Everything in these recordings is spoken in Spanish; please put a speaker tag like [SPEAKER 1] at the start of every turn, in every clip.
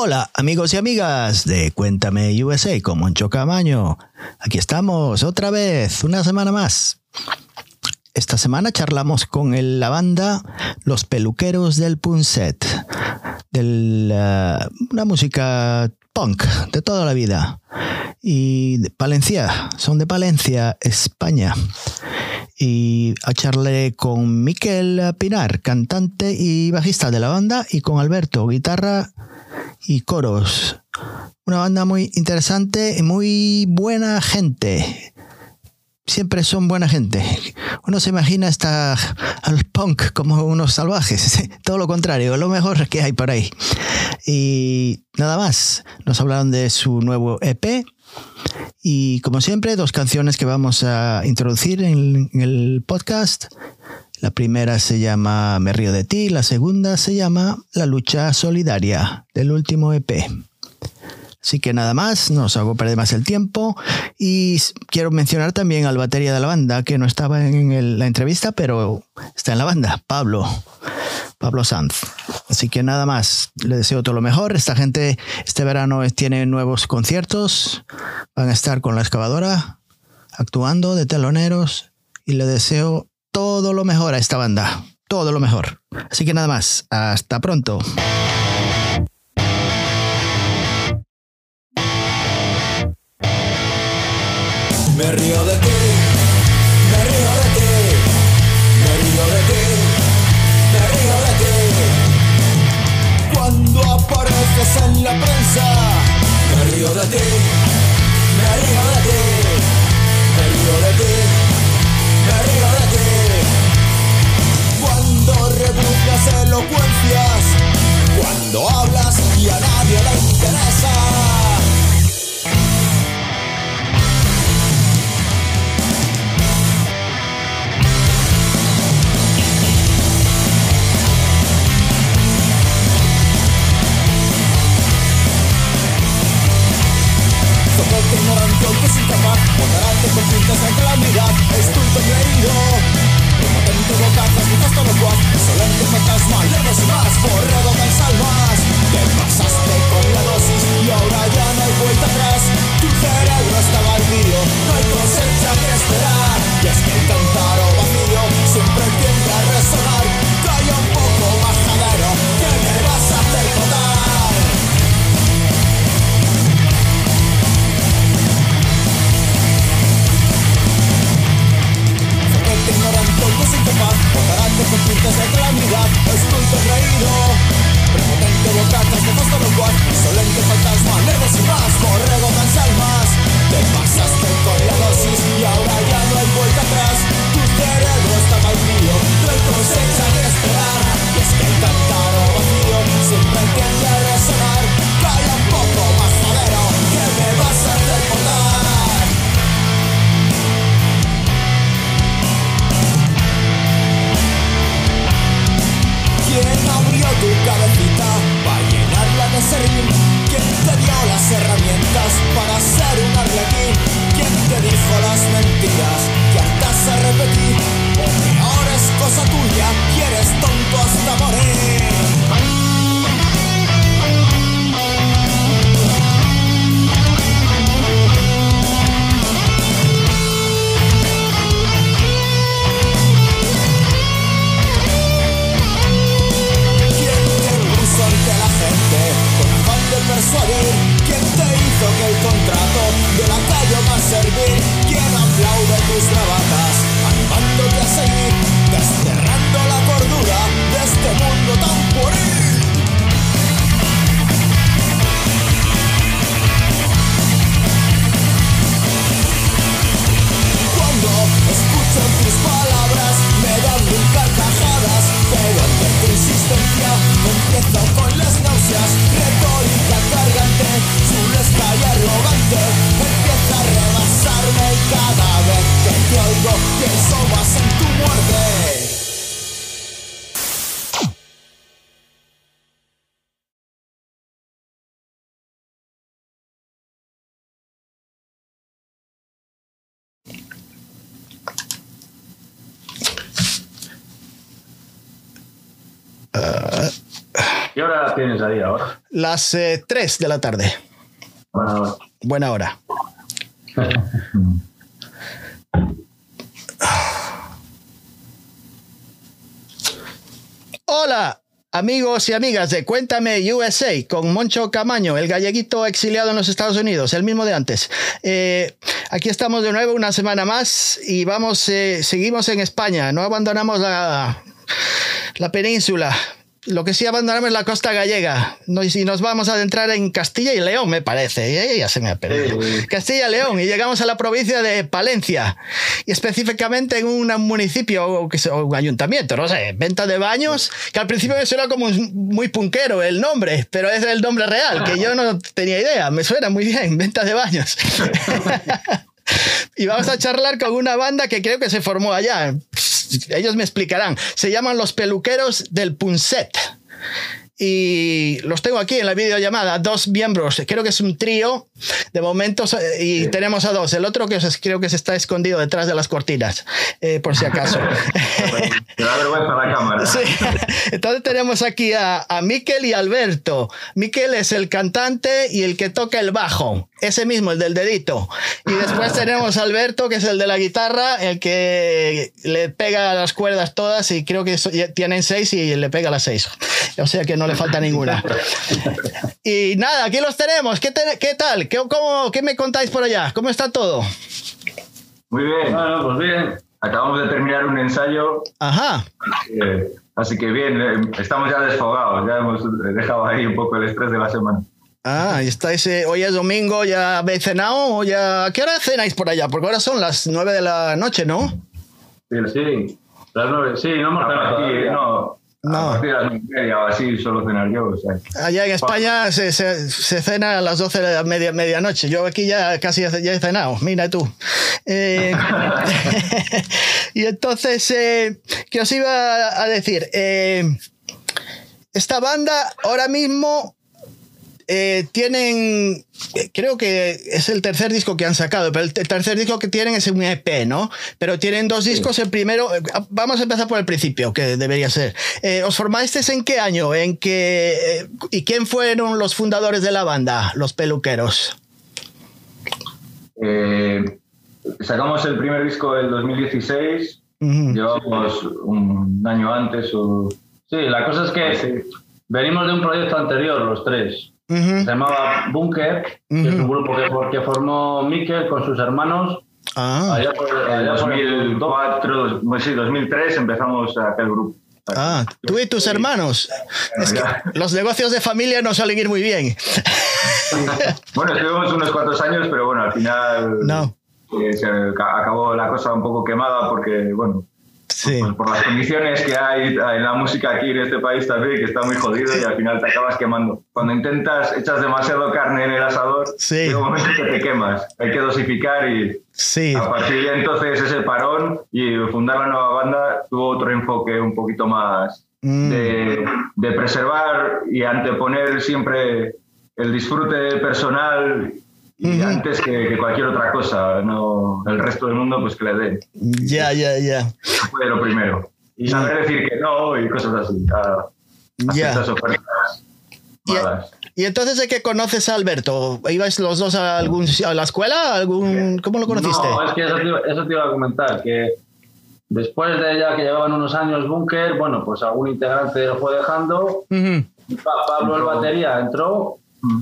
[SPEAKER 1] Hola amigos y amigas de Cuéntame USA con Moncho Camaño. Aquí estamos otra vez, una semana más. Esta semana charlamos con la banda Los Peluqueros del Punset, de una música punk de toda la vida. Y de Palencia, son de Palencia, España. Y a charlé con Miquel Pinar, cantante y bajista de la banda, y con Alberto, guitarra y coros. Una banda muy interesante y muy buena gente siempre son buena gente. Uno se imagina hasta al punk como unos salvajes. Todo lo contrario, lo mejor que hay por ahí. Y nada más, nos hablaron de su nuevo EP. Y como siempre, dos canciones que vamos a introducir en, el podcast. La primera se llama Me río de ti, la segunda se llama La lucha solidaria del último EP. Así que nada más, no os hago perder más el tiempo. Y quiero mencionar también al batería de la banda, que no estaba en la entrevista, pero está en la banda, Pablo. Pablo Sanz. Así que nada más, le deseo todo lo mejor. Esta gente este verano tiene nuevos conciertos, van a estar con la excavadora, actuando de teloneros, y le deseo todo lo mejor a esta banda. Todo lo mejor. Así que nada más, hasta pronto.
[SPEAKER 2] Me río de ti, me río de ti, me río de ti, me río de ti. Cuando apareces en la prensa, me río de ti, me río de ti, me río de ti, me río de ti. Elocuencias, cuando hablas y a nadie le interesa.
[SPEAKER 3] ¿Qué hora tienes ahí ahora?
[SPEAKER 1] Las eh, 3 de la tarde.
[SPEAKER 3] Bueno,
[SPEAKER 1] Buena hora. Hola, amigos y amigas de Cuéntame USA con Moncho Camaño, el galleguito exiliado en los Estados Unidos, el mismo de antes. Eh, aquí estamos de nuevo una semana más y vamos, eh, seguimos en España, no abandonamos la, la península. Lo que sí abandonamos es la costa gallega. No, y si nos vamos a adentrar en Castilla y León, me parece. Eh, Ya se me ha perdido.
[SPEAKER 3] Sí.
[SPEAKER 1] Castilla y León. Y llegamos a la provincia de Palencia. Y específicamente en un municipio o, o un ayuntamiento, no sé, venta de baños, que al principio me suena como muy punquero el nombre, pero es el nombre real, que yo no tenía idea. Me suena muy bien, venta de baños. Y vamos a charlar con una banda que creo que se formó allá. Ellos me explicarán. Se llaman Los Peluqueros del Punset. Y los tengo aquí en la videollamada, dos miembros. Creo que es un trío de momentos eh, y tenemos a dos. El otro que se- creo que se está escondido detrás de las cortinas, eh, por si acaso.
[SPEAKER 3] la cámara.
[SPEAKER 1] Sí. Entonces tenemos aquí a, a Miquel y Alberto. Miquel es el cantante y el que toca el bajo. Ese mismo, el del dedito. Y después tenemos a Alberto, que es el de la guitarra, el que le pega las cuerdas todas y creo que tienen seis y le pega las seis. O sea que no le falta ninguna. Y nada, aquí los tenemos. ¿Qué, te- qué tal? ¿Qué, cómo, ¿Qué me contáis por allá? ¿Cómo está todo?
[SPEAKER 3] Muy bien. Bueno, pues bien. Acabamos de terminar un ensayo,
[SPEAKER 1] Ajá.
[SPEAKER 3] eh, así que bien, eh, estamos ya desfogados, ya hemos dejado ahí un poco el estrés de la semana.
[SPEAKER 1] Ah, y estáis, eh, hoy es domingo, ¿ya habéis cenado? ¿O ya... ¿A qué hora cenáis por allá? Porque ahora son las nueve de la noche, ¿no?
[SPEAKER 3] Sí, sí. Las nueve, sí, no hemos cenado todavía. No,
[SPEAKER 1] No.
[SPEAKER 3] A partir de las nueve y media o así suelo cenar yo. O sea.
[SPEAKER 1] Allá en España se, se- se cena a las 12 de la media, medianoche. Yo aquí ya casi ya he cenado. Mira tú. Eh, y entonces, eh, ¿qué os iba a decir? Eh, esta banda ahora mismo eh, tienen, eh, creo que es el tercer disco que han sacado, pero el, te- tercer disco que tienen es un EP, ¿no? Pero tienen dos discos, el primero, eh, vamos a empezar por el principio, que debería ser. Eh, ¿Os formasteis en qué año? ¿En qué, eh, ¿Y quién fueron los fundadores de la banda, los peluqueros?
[SPEAKER 3] Eh, sacamos el primer disco del 2016,
[SPEAKER 1] Ujú.
[SPEAKER 3] llevamos un año antes o...
[SPEAKER 4] Sí, la cosa es que venimos de un proyecto anterior, los tres.
[SPEAKER 1] Ujú.
[SPEAKER 4] Se llamaba Bunker, que es un grupo que, que formó Mikel con sus hermanos
[SPEAKER 1] Ah,
[SPEAKER 4] allá por,
[SPEAKER 3] En
[SPEAKER 4] allá por el
[SPEAKER 3] 2004, sí, 2003 empezamos aquel grupo.
[SPEAKER 1] ah, tú y tus hermanos. Es que los negocios de familia no suelen ir muy bien.
[SPEAKER 3] Bueno, estuvimos unos cuantos años, pero bueno, al final
[SPEAKER 1] No.
[SPEAKER 3] eh, se ca- acabó la cosa un poco quemada porque, bueno,
[SPEAKER 1] Sí.
[SPEAKER 3] pues por las condiciones que hay en la música aquí en este país también, que está muy jodido y al final te acabas quemando. Cuando intentas, echas demasiado carne en el asador,
[SPEAKER 1] Sí.
[SPEAKER 3] llega un momento que te quemas. Hay que dosificar y
[SPEAKER 1] Sí.
[SPEAKER 3] a partir de entonces ese parón y fundar la nueva banda tuvo otro enfoque un poquito más
[SPEAKER 1] Mm.
[SPEAKER 3] de, de preservar y anteponer siempre el disfrute personal y
[SPEAKER 1] Ujú.
[SPEAKER 3] antes que, que cualquier otra cosa, no el resto del mundo pues que le den.
[SPEAKER 1] Ya, ya, ya.
[SPEAKER 3] Fue lo primero. Y saber decir que no y cosas así. A, a ciertas ofertas
[SPEAKER 1] Y, entonces de qué conoces a Alberto? ¿Ibais los dos a algún a la escuela? ¿Algún, ¿Cómo lo conociste?
[SPEAKER 4] No, es que eso te, iba- eso te iba a comentar, que después de ya que llevaban unos años Bunker, bueno, pues algún integrante lo fue dejando.
[SPEAKER 1] Ujú.
[SPEAKER 4] Pa- Pablo, el batería, entró
[SPEAKER 3] Mm.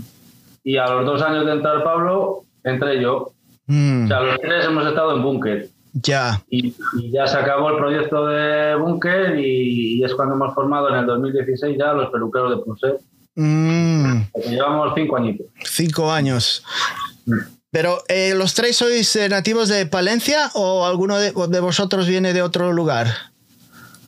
[SPEAKER 4] Y a los dos años de entrar Pablo, entré yo.
[SPEAKER 1] Mm,
[SPEAKER 4] O sea, los tres hemos estado en Bunker.
[SPEAKER 1] ya.
[SPEAKER 4] Y, y ya se acabó el proyecto de Bunker y, y es cuando hemos formado en el 2016 ya los peluqueros de Punset.
[SPEAKER 1] Mm,
[SPEAKER 4] Llevamos cinco añitos.
[SPEAKER 1] cinco años. Pero, eh, ¿los tres sois eh, nativos de Palencia o alguno de, de vosotros viene de otro lugar?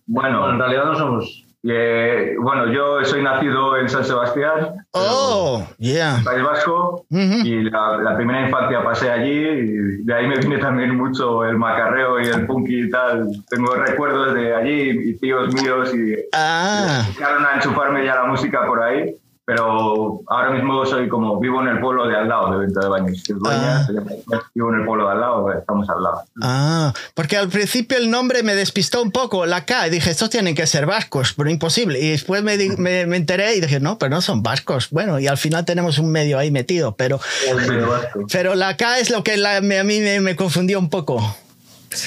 [SPEAKER 3] Bueno,
[SPEAKER 4] en realidad no somos.
[SPEAKER 3] Eh, bueno, yo soy nacido en San Sebastián.
[SPEAKER 1] Oh, yeah.
[SPEAKER 3] País Vasco
[SPEAKER 1] Ujú.
[SPEAKER 3] y la, la primera infancia pasé allí y de ahí me viene también mucho el macarreo y el punky y tal. Tengo recuerdos de allí y tíos míos y
[SPEAKER 1] Ah,
[SPEAKER 3] empezaron a enchufarme ya la música por ahí. Pero ahora mismo soy como vivo en el pueblo de al lado de Venta de Baños. dueña,
[SPEAKER 1] Ah.
[SPEAKER 3] vivo en el pueblo de al lado, estamos al lado.
[SPEAKER 1] Ah, porque al principio el nombre me despistó un poco, la K, y dije, estos tienen que ser vascos, pero imposible. Y después me, me, me enteré y dije, no, pero no son vascos. Bueno, y al final tenemos un medio ahí metido, pero,
[SPEAKER 4] El medio vasco.
[SPEAKER 1] pero la K es lo que la- me- a mí me, confundió un poco.
[SPEAKER 3] Sí,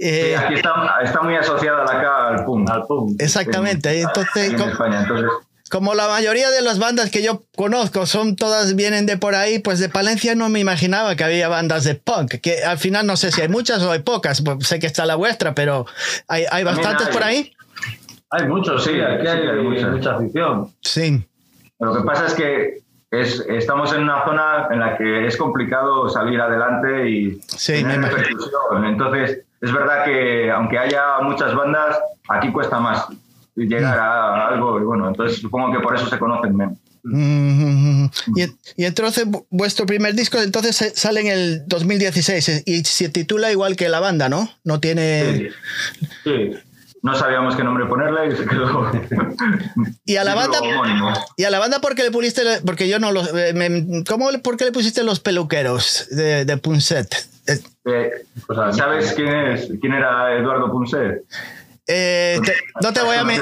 [SPEAKER 1] Eh,
[SPEAKER 3] aquí está, está muy asociada la K al punk.
[SPEAKER 4] Al pum.
[SPEAKER 1] exactamente,
[SPEAKER 3] Aquí
[SPEAKER 1] entonces...
[SPEAKER 3] en
[SPEAKER 1] com-
[SPEAKER 3] España, entonces
[SPEAKER 1] Como la mayoría de las bandas que yo conozco son todas vienen de por ahí, pues de Palencia no me imaginaba que había bandas de punk, que al final no sé si hay muchas o hay pocas, pues sé que está la vuestra, pero hay, hay bastantes
[SPEAKER 3] hay.
[SPEAKER 1] por ahí.
[SPEAKER 4] Hay muchos, sí, aquí
[SPEAKER 3] sí,
[SPEAKER 4] hay,
[SPEAKER 3] hay muchas.
[SPEAKER 4] mucha afición.
[SPEAKER 1] Sí,
[SPEAKER 3] Lo que pasa es que es, estamos en una zona en la que es complicado salir adelante y
[SPEAKER 1] Sí, me
[SPEAKER 3] tener
[SPEAKER 1] imagino.
[SPEAKER 3] repercusión. Entonces, es verdad que aunque haya muchas bandas, aquí cuesta más llegar a algo. Y bueno, entonces supongo que por eso se conocen menos.
[SPEAKER 1] Y, y entonces vu- vuestro primer disco entonces sale en el 2016 eh, y se titula igual que la banda, ¿no? No tiene...
[SPEAKER 4] Sí.
[SPEAKER 3] No sabíamos qué nombre ponerle y se quedó.
[SPEAKER 1] Y a la banda... Y a la banda porque le pusiste, porque yo no los, eh, me- ¿cómo le, por qué le pusiste los peluqueros de, de Punset? Eh,
[SPEAKER 3] Eh,
[SPEAKER 4] Pues a mí-
[SPEAKER 3] ¿Sabes quién es? ¿Quién era Eduardo Punset?
[SPEAKER 1] Eh, te- no te voy a men-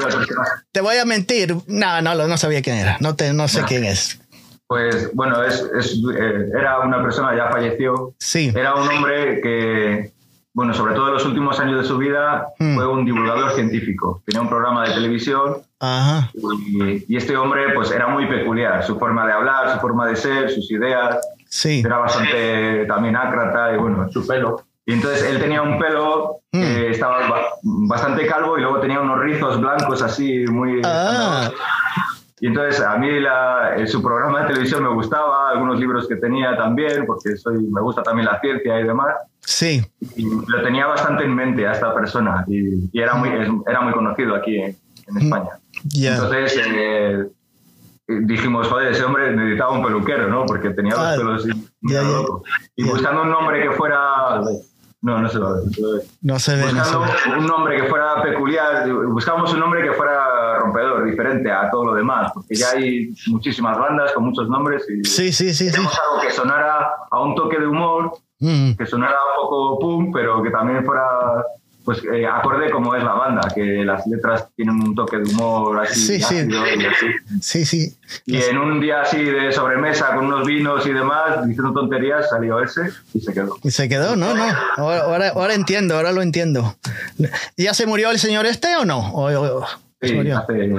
[SPEAKER 1] te voy a mentir, no, no, no sabía quién era, no te, no sé quién es.
[SPEAKER 3] Pues bueno, es, es, eh, era una persona, ya falleció,
[SPEAKER 1] Sí,
[SPEAKER 3] Era un hombre que, bueno, sobre todo en los últimos años de su vida,
[SPEAKER 1] Hmm.
[SPEAKER 3] fue un divulgador científico. Tenía un programa de televisión
[SPEAKER 1] ajá,
[SPEAKER 3] y, y este hombre pues era muy peculiar. Su forma de hablar, su forma de ser, sus ideas.
[SPEAKER 1] sí,
[SPEAKER 3] Era bastante también ácrata y bueno,
[SPEAKER 4] Su pelo.
[SPEAKER 3] Y entonces él tenía un pelo
[SPEAKER 1] Hmm.
[SPEAKER 3] que estaba ba- bastante calvo y luego tenía unos rizos blancos así muy...
[SPEAKER 1] Ah.
[SPEAKER 3] Y entonces a mí la- eh, su programa de televisión me gustaba, algunos libros que tenía también, porque soy, me gusta también la ciencia y demás.
[SPEAKER 1] sí,
[SPEAKER 3] Y lo tenía bastante en mente a esta persona y, y era, muy, era muy conocido aquí en, en España.
[SPEAKER 1] ya.
[SPEAKER 3] Entonces eh, dijimos, joder, ese hombre necesitaba un peluquero, ¿no? Porque tenía los pelos
[SPEAKER 1] ya, ya.
[SPEAKER 3] loco. Y buscando un nombre que fuera... No, no se lo ve.
[SPEAKER 1] No se ve, no se
[SPEAKER 3] Buscando
[SPEAKER 1] ve.
[SPEAKER 3] un nombre que fuera peculiar, buscamos un nombre que fuera rompedor, diferente a todo lo demás, porque ya hay muchísimas bandas con muchos nombres y
[SPEAKER 1] Sí, sí, sí, sí.
[SPEAKER 3] algo que sonara a un toque de humor
[SPEAKER 1] Mm,
[SPEAKER 3] que sonara un poco punk, pero que también fuera pues eh, acorde como es la banda, que las letras tienen un toque de humor así,
[SPEAKER 1] Sí, sí.
[SPEAKER 3] y así.
[SPEAKER 1] sí, sí.
[SPEAKER 3] Y en un día así de sobremesa con unos vinos y demás, diciendo tonterías, salió ese y se quedó.
[SPEAKER 1] Y se quedó, no, no. Ahora, ahora, ahora entiendo, ahora lo entiendo. ¿Ya se murió el señor este o no? ¿O- o- o- se
[SPEAKER 3] Sí,
[SPEAKER 1] murió?
[SPEAKER 3] hace,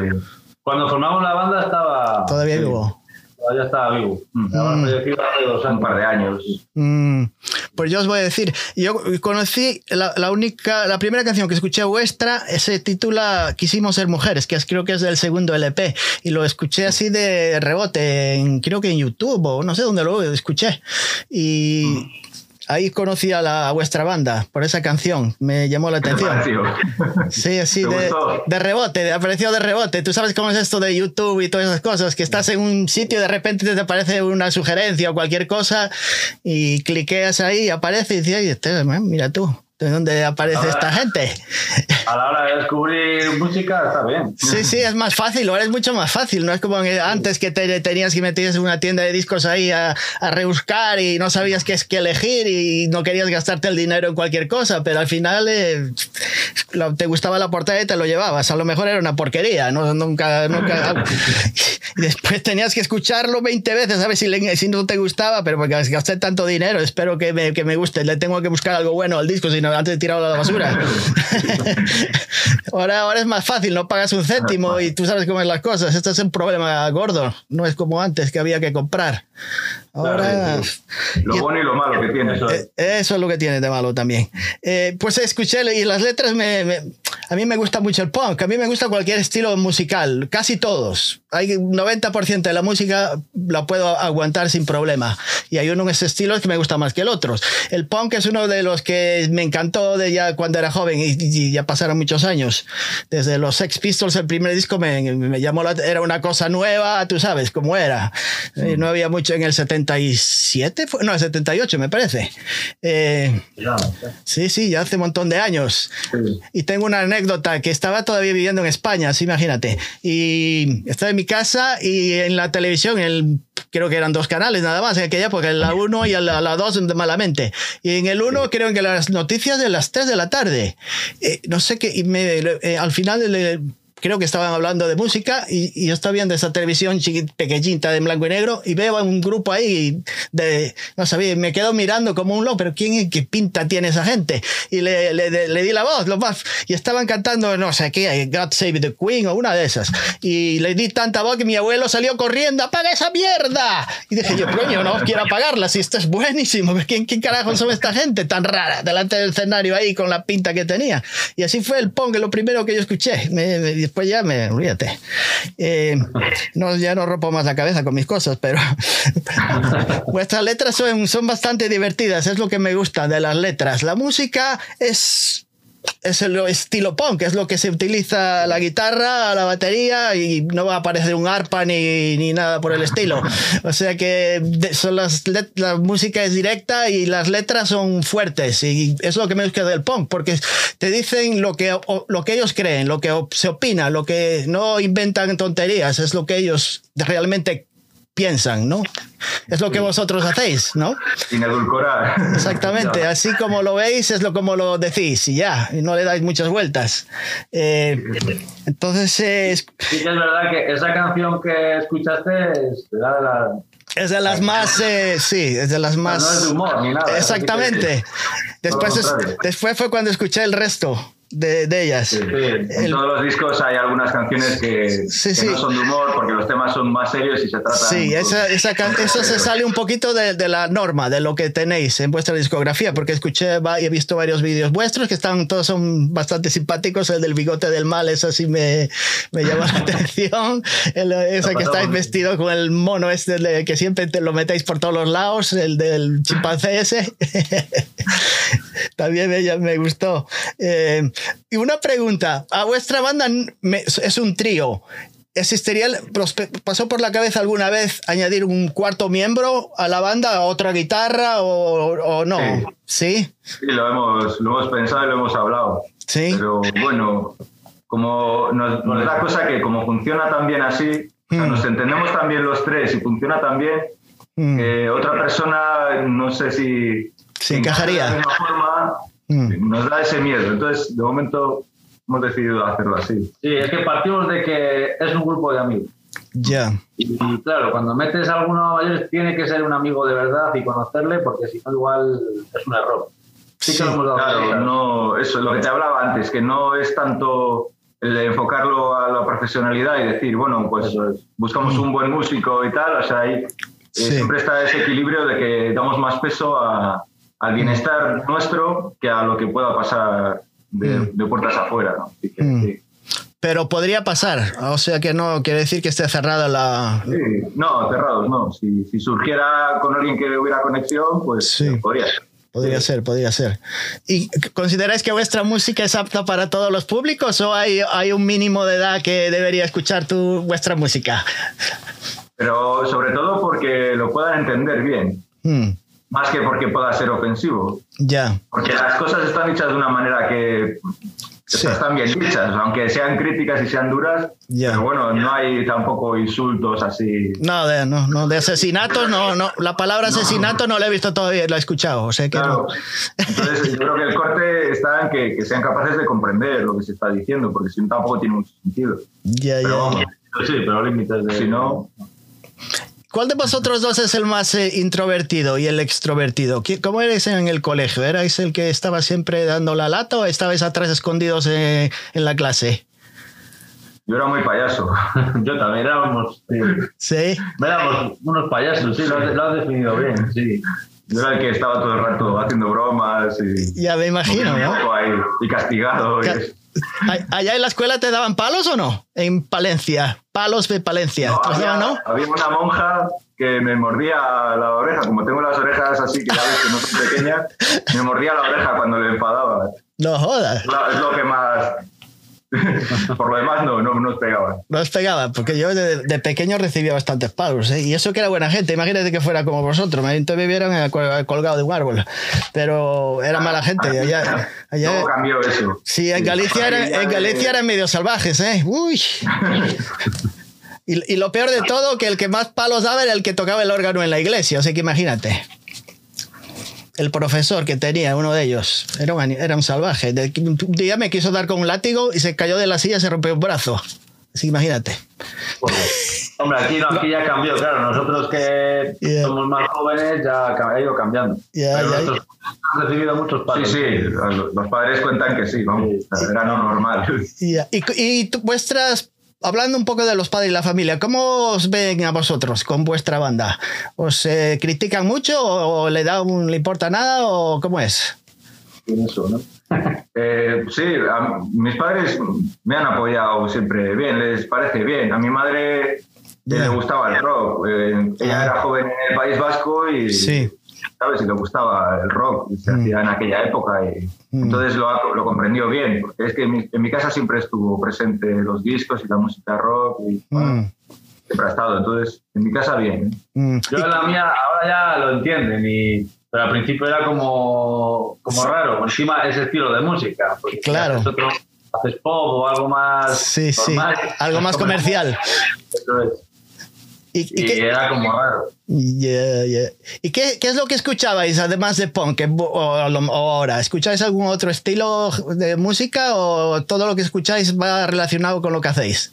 [SPEAKER 4] Cuando formamos la banda estaba.
[SPEAKER 1] Todavía
[SPEAKER 3] sí.
[SPEAKER 1] vivo.
[SPEAKER 4] Todavía estaba vivo.
[SPEAKER 3] Mm.
[SPEAKER 4] Hace dos
[SPEAKER 3] un
[SPEAKER 4] años.
[SPEAKER 3] par de años.
[SPEAKER 1] Mm, pues yo os voy a decir, yo conocí la, la única, la primera canción que escuché vuestra se titula Quisimos ser mujeres, que es, creo que es del segundo LP, y lo escuché así de rebote, en, creo que en YouTube o no sé dónde lo escuché. Y ahí conocí a, la, a vuestra banda por esa canción, me llamó la
[SPEAKER 3] ¿Qué te
[SPEAKER 1] atención. Sí, así
[SPEAKER 3] ¿Te
[SPEAKER 1] de, de rebote, apareció de rebote. Tú sabes cómo es esto de YouTube y todas esas cosas, que estás en un sitio y de repente te aparece una sugerencia o cualquier cosa y cliqueas ahí y aparece y dices, "Ay, este, mira tú, ¿de dónde aparece
[SPEAKER 4] Ahora-
[SPEAKER 1] esta gente?
[SPEAKER 4] A la hora de descubrir música está bien.
[SPEAKER 1] Sí, sí, es más fácil, ahora es mucho más fácil, no es como antes que te, tenías que meterse en una tienda de discos ahí a, a rebuscar y no sabías qué es que elegir y no querías gastarte el dinero en cualquier cosa, pero al final eh, te gustaba la portada y te lo llevabas, a lo mejor era una porquería, no, nunca, nunca... y después tenías que escucharlo 20 veces a ver si, le- si no te gustaba, pero porque gasté tanto dinero, espero que me, que me guste, le tengo que buscar algo bueno al disco, si no antes de tirarlo a la basura. ahora, ahora es más fácil, no pagas un céntimo y tú sabes cómo es las cosas. Esto es un problema gordo, no es como antes que había que comprar. Ahora.
[SPEAKER 3] Lo
[SPEAKER 1] y-
[SPEAKER 3] bueno y lo malo que tiene.
[SPEAKER 4] Eso
[SPEAKER 1] eh, Eso es lo que tiene de malo también. Eh, pues escuché y las letras me, me- a mí me gusta mucho el punk, a mí me gusta cualquier estilo musical, casi todos. Hay un 90% de la música la puedo aguantar sin problema y hay unos estilos que me gustan más que el otro. El punk es uno de los que me encantó de ya cuando era joven y, y ya pasaron muchos años. Desde los Sex Pistols, el primer disco me, me llamó la, era una cosa nueva, tú sabes cómo era. Eh, no había mucho en el 77, fue- no, el 78 me parece. Eh, Sí, sí, ya hace un montón de años.
[SPEAKER 4] sí.
[SPEAKER 1] Y tengo una anécdota anécdota, que estaba todavía viviendo en España, así imagínate. Y estaba en mi casa y en la televisión, el, creo que eran dos canales nada más en aquella época, la 1 y la, la 2 malamente. Y en el 1 creo que las noticias de las 3 de la tarde. Eh, no sé qué, y me, eh, al final creo que estaban hablando de música y, yo estaba viendo esa televisión pequeñita de blanco y negro y veo un grupo ahí de, no sabía, me quedo mirando como un loco, pero ¿quién qué pinta tiene esa gente? Y le, le, le di la voz, los más, y estaban cantando, no sé qué, God Save the Queen o una de esas. Y le di tanta voz que mi abuelo salió corriendo, apaga esa mierda. Y dije yo, coño, no quiero apagarla, si esto es buenísimo, ¿quién, quién carajo son esta gente tan rara delante del escenario ahí con la pinta que tenía? Y así fue el punk, lo primero que yo escuché. Me, después ya me, olvídate. Eh, no, ya no rompo más la cabeza con mis cosas, pero vuestras letras son, son bastante divertidas, es lo que me gusta de las letras. La música es es el estilo punk, es lo que se utiliza la guitarra, la batería y no va a aparecer un arpa ni, ni nada por el estilo. O sea que son las la música es directa y las letras son fuertes y es lo que me gusta del punk porque te dicen lo que, lo que ellos creen, lo que se opina, lo que no inventan tonterías, es lo que ellos realmente piensan, ¿no? Es lo que vosotros hacéis, ¿no?
[SPEAKER 3] Sin edulcorar.
[SPEAKER 1] Exactamente, así como lo veis es lo como lo decís y ya, y no le dais muchas vueltas. Eh, entonces es...
[SPEAKER 4] Sí es verdad que esa canción que escuchaste es de la...
[SPEAKER 1] Es de las más, eh, sí, es de las más...
[SPEAKER 4] No, es de humor ni nada.
[SPEAKER 1] Exactamente. Después, después fue cuando escuché el resto de, de ellas.
[SPEAKER 3] Sí, en todos los discos hay algunas canciones que, que no son de humor porque los temas son más serios y se tratan.
[SPEAKER 1] Sí, esa, esa eso se sale un poquito de, de, la norma, de lo que tenéis en vuestra discografía, porque escuché y he visto varios vídeos vuestros que están todos son bastante simpáticos. El del bigote del mal, eso sí me, me llama la atención. El, ese que estáis vestido con el mono este que siempre te lo metéis por todos los lados, el del chimpancé ese. También me, me gustó. Eh, y una pregunta, a vuestra banda es un trío. ¿Existiría, pasó por la cabeza alguna vez añadir un cuarto miembro a la banda, otra guitarra o, no?
[SPEAKER 3] Sí. ¿Sí? lo hemos, lo hemos pensado y lo hemos hablado.
[SPEAKER 1] Sí.
[SPEAKER 3] Pero bueno, como nos, nos da cosa que como funciona tan bien así, mm. nos entendemos también los tres y funciona tan bien, mm. otra persona no sé si...
[SPEAKER 1] Se encajaría.
[SPEAKER 3] De forma, Mm. Nos da ese miedo. Entonces, de momento, hemos decidido hacerlo así.
[SPEAKER 4] Sí, es que partimos de que es un grupo de amigos.
[SPEAKER 1] Ya.
[SPEAKER 4] Y, claro, cuando metes a alguno mayor, tiene que ser un amigo de verdad y conocerle, porque si no, igual es un error.
[SPEAKER 3] Sí, que hemos dado claro, no, eso es lo que te hablaba antes, que no es tanto el de enfocarlo a la profesionalidad y decir, bueno, pues buscamos mm. un buen músico y tal, o sea, ahí eh, siempre está ese equilibrio de que damos más peso a, al bienestar nuestro que a lo que pueda pasar de, mm. puertas afuera. ¿no?
[SPEAKER 1] Mm. Pero podría pasar, o sea que no quiere decir que esté cerrada la...
[SPEAKER 3] Sí, no, cerrados no. Si, si, surgiera con alguien que hubiera conexión, pues sí. podría ser.
[SPEAKER 1] Podría ser, podría ser. ¿Y consideráis que vuestra música es apta para todos los públicos o hay, hay un mínimo de edad que debería escuchar tu, vuestra música?
[SPEAKER 3] Pero sobre todo porque lo puedan entender bien. Mm más que porque pueda ser ofensivo.
[SPEAKER 1] Ya.
[SPEAKER 3] Porque las cosas están hechas de una manera que están bien dichas, aunque sean críticas y sean duras. Ya. Pero bueno, no hay tampoco insultos así.
[SPEAKER 1] No, de, no, no, de asesinatos, no, no. La palabra asesinato no la he visto todavía, la he escuchado. O sea que
[SPEAKER 3] Entonces, yo creo que el corte está en que, que, sean capaces de comprender lo que se está diciendo, porque si no, tampoco tiene mucho sentido.
[SPEAKER 1] Ya,
[SPEAKER 3] pero,
[SPEAKER 1] ya.
[SPEAKER 3] Vamos,
[SPEAKER 4] sí, pero límites de.
[SPEAKER 3] Si no.
[SPEAKER 1] ¿Cuál de vosotros dos es el más eh, introvertido y el extrovertido? ¿Cómo eres en el colegio? ¿Erais el que estaba siempre dando la lata o estabais atrás escondidos eh, en la clase?
[SPEAKER 3] Yo era muy payaso.
[SPEAKER 4] Yo también éramos.
[SPEAKER 1] Sí.
[SPEAKER 4] Éramos unos payasos, sí, Lo, has, definido bien, sí.
[SPEAKER 3] Yo era el que estaba todo el rato haciendo bromas y.
[SPEAKER 1] Ya me imagino, ¿no?
[SPEAKER 3] y castigado.
[SPEAKER 1] ¿Allá en la escuela te daban palos o no? En Palencia. Palos de Palencia.
[SPEAKER 3] No, había,
[SPEAKER 1] no?
[SPEAKER 3] había una monja que me mordía la oreja. Como tengo las orejas así, que ya ves que no son pequeñas, me mordía la oreja cuando le enfadaba.
[SPEAKER 1] No jodas.
[SPEAKER 3] Es lo que más Por lo demás, no, no nos pegaban.
[SPEAKER 1] No os pegaban, porque yo de, de pequeño recibía bastantes palos, ¿eh? y eso que era buena gente. Imagínate que fuera como vosotros, me me vieron col- colgado de un árbol, pero era mala gente. Allá, allá-
[SPEAKER 3] Luego cambió eso.
[SPEAKER 1] sí, en Galicia, era- en Galicia eran medio salvajes, ¿eh? Uy. Y, y lo peor de todo, que el que más palos daba era el que tocaba el órgano en la iglesia, así que imagínate. El profesor que tenía, uno de ellos, era un, era un salvaje. De- Un día me quiso dar con un látigo y se cayó de la silla y se rompió un brazo. Así imagínate.
[SPEAKER 4] Hombre, aquí, no, aquí ya cambió, claro. Nosotros que
[SPEAKER 1] Yeah.
[SPEAKER 4] somos más jóvenes ya ha ido cambiando. Nosotros hemos recibido muchos
[SPEAKER 3] Sí,
[SPEAKER 4] palos.
[SPEAKER 3] sí, los padres cuentan que sí, vamos, era lo normal.
[SPEAKER 1] Y, y, y vuestras, hablando un poco de los padres y la familia, ¿cómo os ven a vosotros con vuestra banda? ¿Os eh, critican mucho o, le da un, le importa nada o cómo es?
[SPEAKER 4] En eso, ¿no?
[SPEAKER 3] Eh, sí, a- mis padres me han apoyado siempre bien, les parece bien. A mi madre le gustaba el rock. eh, ella
[SPEAKER 1] Ah.
[SPEAKER 3] era joven en el País Vasco y,
[SPEAKER 1] Sí.
[SPEAKER 3] ¿Sabes? Y le gustaba el rock, se
[SPEAKER 1] Mm.
[SPEAKER 3] hacía en aquella época. Y,
[SPEAKER 1] Mm.
[SPEAKER 3] Entonces lo, lo comprendió bien, porque es que en mi, en mi casa siempre estuvo presente los discos y la música rock, y bueno,
[SPEAKER 1] Mm,
[SPEAKER 3] siempre ha estado. Entonces, en mi casa bien. ¿eh?
[SPEAKER 1] mm.
[SPEAKER 4] Yo en la mía ahora ya lo entienden, y, pero al principio era como, como raro, encima ese estilo de música. porque
[SPEAKER 1] Claro.
[SPEAKER 4] Haces, otro- haces pop o algo más.
[SPEAKER 1] Sí, sí,
[SPEAKER 4] normal,
[SPEAKER 1] algo más comercial.
[SPEAKER 4] Eso es.
[SPEAKER 1] ¿Y, y
[SPEAKER 4] Y
[SPEAKER 1] qué,
[SPEAKER 4] era como raro.
[SPEAKER 1] Yeah, yeah. ¿Y qué, qué es lo que escuchabais además de punk o, o ahora? ¿Escucháis algún otro estilo de música o todo lo que escucháis va relacionado con lo que hacéis?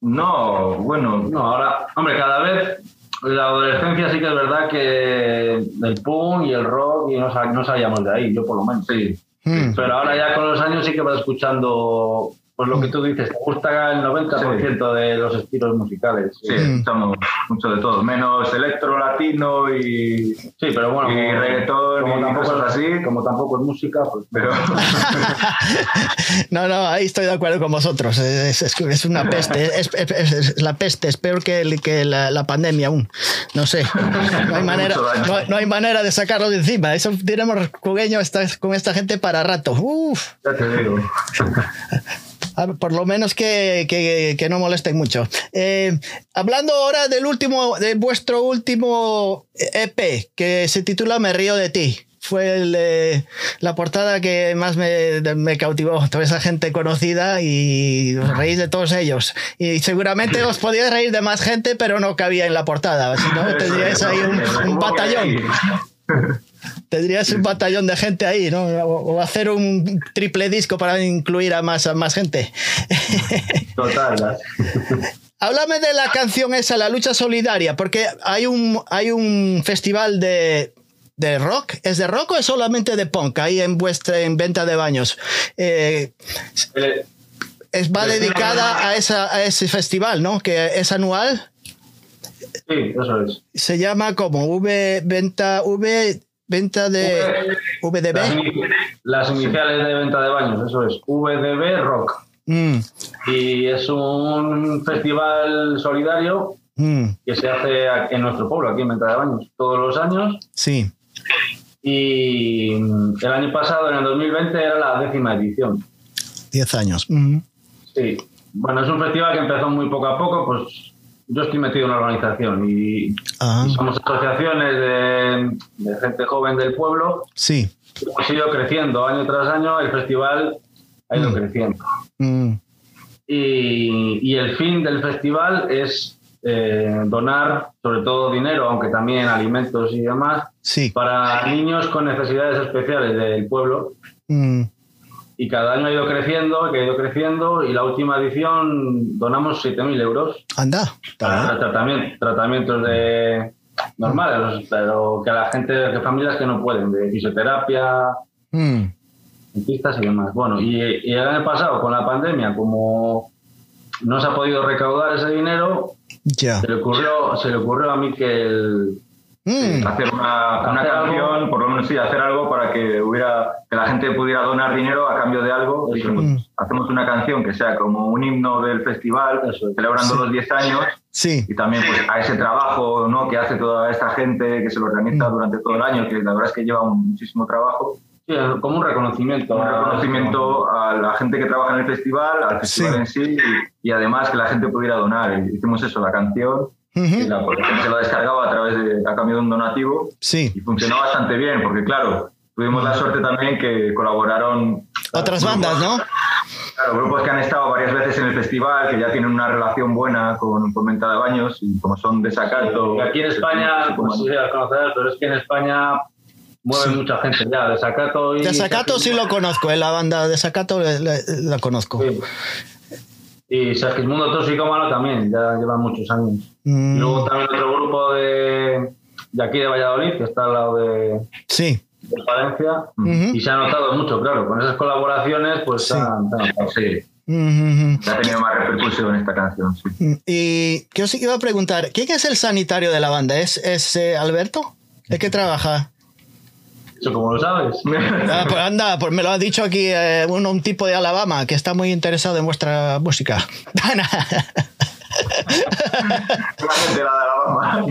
[SPEAKER 3] No, bueno,
[SPEAKER 4] No, ahora, hombre, cada vez la adolescencia sí que es verdad que el punk y el rock y no, no salíamos de ahí, yo por lo menos.
[SPEAKER 3] sí.
[SPEAKER 4] Pero ahora ya con los años sí que vas escuchando, pues lo que tú dices, te gusta el 90% de los estilos musicales.
[SPEAKER 3] Sí, escuchamos mucho de todo, menos electro latino y...
[SPEAKER 4] Sí, pero bueno,
[SPEAKER 3] Y
[SPEAKER 4] como,
[SPEAKER 3] reggaetón
[SPEAKER 4] como
[SPEAKER 3] y
[SPEAKER 4] tampoco
[SPEAKER 3] cosas
[SPEAKER 4] es,
[SPEAKER 3] así.
[SPEAKER 4] como tampoco es música, pues
[SPEAKER 3] Pero,
[SPEAKER 1] No, no, ahí estoy de acuerdo con vosotros. Es, es- es una peste, es, es- es- es la peste, es peor que, el- que la, la pandemia aún. No sé, no hay manera, no, hay- no hay manera de sacarlo de encima. Eso tenemos cugueño con esta gente para rato. Uf.
[SPEAKER 3] ya te digo.
[SPEAKER 1] A ver, Por lo menos que, que- que no molesten mucho. Eh, hablando ahora del último, de vuestro último EP, que se titula Me río de ti. Fue el, eh, la portada que más me, me cautivó. Toda esa gente conocida y os reís de todos ellos. Y seguramente os podíais reír de más gente, pero no cabía en la portada. Si no, tendríais ahí un, un batallón. Tendrías un batallón de gente ahí, ¿no? O, o hacer un triple disco para incluir a más, a más gente.
[SPEAKER 4] total.
[SPEAKER 1] Háblame de la canción esa, La Lucha Solidaria, porque hay un, hay un festival de, de rock. ¿Es de rock o es solamente de punk ahí en vuestra en venta de baños? Eh,
[SPEAKER 4] Eh,
[SPEAKER 1] es, va dedicada a, esa, a ese festival, ¿no? Que es anual.
[SPEAKER 4] sí, eso es.
[SPEAKER 1] Se llama como V, venta, V, venta de VDB.
[SPEAKER 4] las iniciales de venta de baños, eso es. VDB Rock.
[SPEAKER 1] Mm,
[SPEAKER 4] Y es un festival solidario
[SPEAKER 1] mm,
[SPEAKER 4] que se hace en nuestro pueblo, aquí en Venta de Baños, todos los años.
[SPEAKER 1] sí.
[SPEAKER 4] Y mm, el año pasado, en el 2020, era la décima edición.
[SPEAKER 1] 10 años. Mm,
[SPEAKER 4] Sí. Bueno, es un festival que empezó muy poco a poco, pues yo estoy metido en la organización y,
[SPEAKER 1] ah,
[SPEAKER 4] y somos asociaciones de, de gente joven del pueblo.
[SPEAKER 1] sí.
[SPEAKER 4] Hemos ido creciendo año tras año, el festival ha ido
[SPEAKER 1] Mm.
[SPEAKER 4] creciendo.
[SPEAKER 1] Mm,
[SPEAKER 4] Y, y el fin del festival es eh, donar sobre todo dinero, aunque también alimentos y demás,
[SPEAKER 1] sí.
[SPEAKER 4] para niños con necesidades especiales del pueblo.
[SPEAKER 1] Mm,
[SPEAKER 4] Y cada año ha ido creciendo, que ha ido creciendo, y la última edición donamos 7.000 euros
[SPEAKER 1] anda.
[SPEAKER 4] para tratamientos, tratamientos de normales, pero que a la gente, que familias que no pueden, de fisioterapia,
[SPEAKER 1] Mm,
[SPEAKER 4] dentistas y demás. Bueno, y, y el año pasado, con la pandemia, como no se ha podido recaudar ese dinero, se le ocurrió, se le ocurrió a mí que el,
[SPEAKER 1] Mm,
[SPEAKER 3] Hacer una, una
[SPEAKER 4] Hacer algo.
[SPEAKER 3] canción, por lo menos sí, hacer algo para que hubiera que la gente pudiera donar dinero a cambio de algo.
[SPEAKER 4] Eso.
[SPEAKER 1] Mm.
[SPEAKER 3] hacemos una canción que sea como un himno del festival,
[SPEAKER 4] Eso es.
[SPEAKER 3] celebrando
[SPEAKER 1] Sí.
[SPEAKER 3] los 10 años
[SPEAKER 1] sí.
[SPEAKER 3] y también pues, a ese trabajo ¿no? que hace toda esta gente que se lo organiza
[SPEAKER 1] Mm.
[SPEAKER 3] durante todo el año, que la verdad es que lleva un- muchísimo trabajo.
[SPEAKER 4] Sí, como un reconocimiento.
[SPEAKER 3] un reconocimiento a la gente que trabaja en el festival, al festival
[SPEAKER 1] Sí.
[SPEAKER 3] en sí, y, y además que la gente pudiera donar. Y hicimos eso, la canción, y la, porque se la descargaba a través de, a cambio de un donativo,
[SPEAKER 1] Sí.
[SPEAKER 3] y funcionó bastante bien, porque claro, tuvimos la suerte también que colaboraron
[SPEAKER 1] Otras
[SPEAKER 3] grupos-
[SPEAKER 1] bandas, ¿no?
[SPEAKER 3] Claro, grupos que han estado varias veces en el festival, que ya tienen una relación buena con, con Venta de Baños, y como son Desacato...
[SPEAKER 4] Y aquí en España, pues sí, las conocerás, pero es que en España mueve mucha gente ya, de Sacato y...
[SPEAKER 1] Desacato sí lo conozco, eh, la banda de Desacato la, la- la conozco.
[SPEAKER 4] Sí. Y Sergismundo Toxicómano también, ya llevan muchos años.
[SPEAKER 1] Mm,
[SPEAKER 4] Y luego también otro grupo de, de aquí de Valladolid, que está al lado de,
[SPEAKER 1] sí.
[SPEAKER 4] de Valencia, y se ha notado mucho, claro, con esas colaboraciones, pues se han- se han notado.
[SPEAKER 3] Sí, ha tenido más repercusión esta canción, sí.
[SPEAKER 1] Mm, Y que os iba a preguntar, ¿quién es el sanitario de la banda? ¿Es, es eh, Alberto? ¿Es que trabaja?
[SPEAKER 4] Eso como lo sabes.
[SPEAKER 1] Ah, pues anda, pues me lo ha dicho aquí eh, un, un tipo de Alabama que está muy interesado en vuestra música.
[SPEAKER 3] La gente la de Alabama.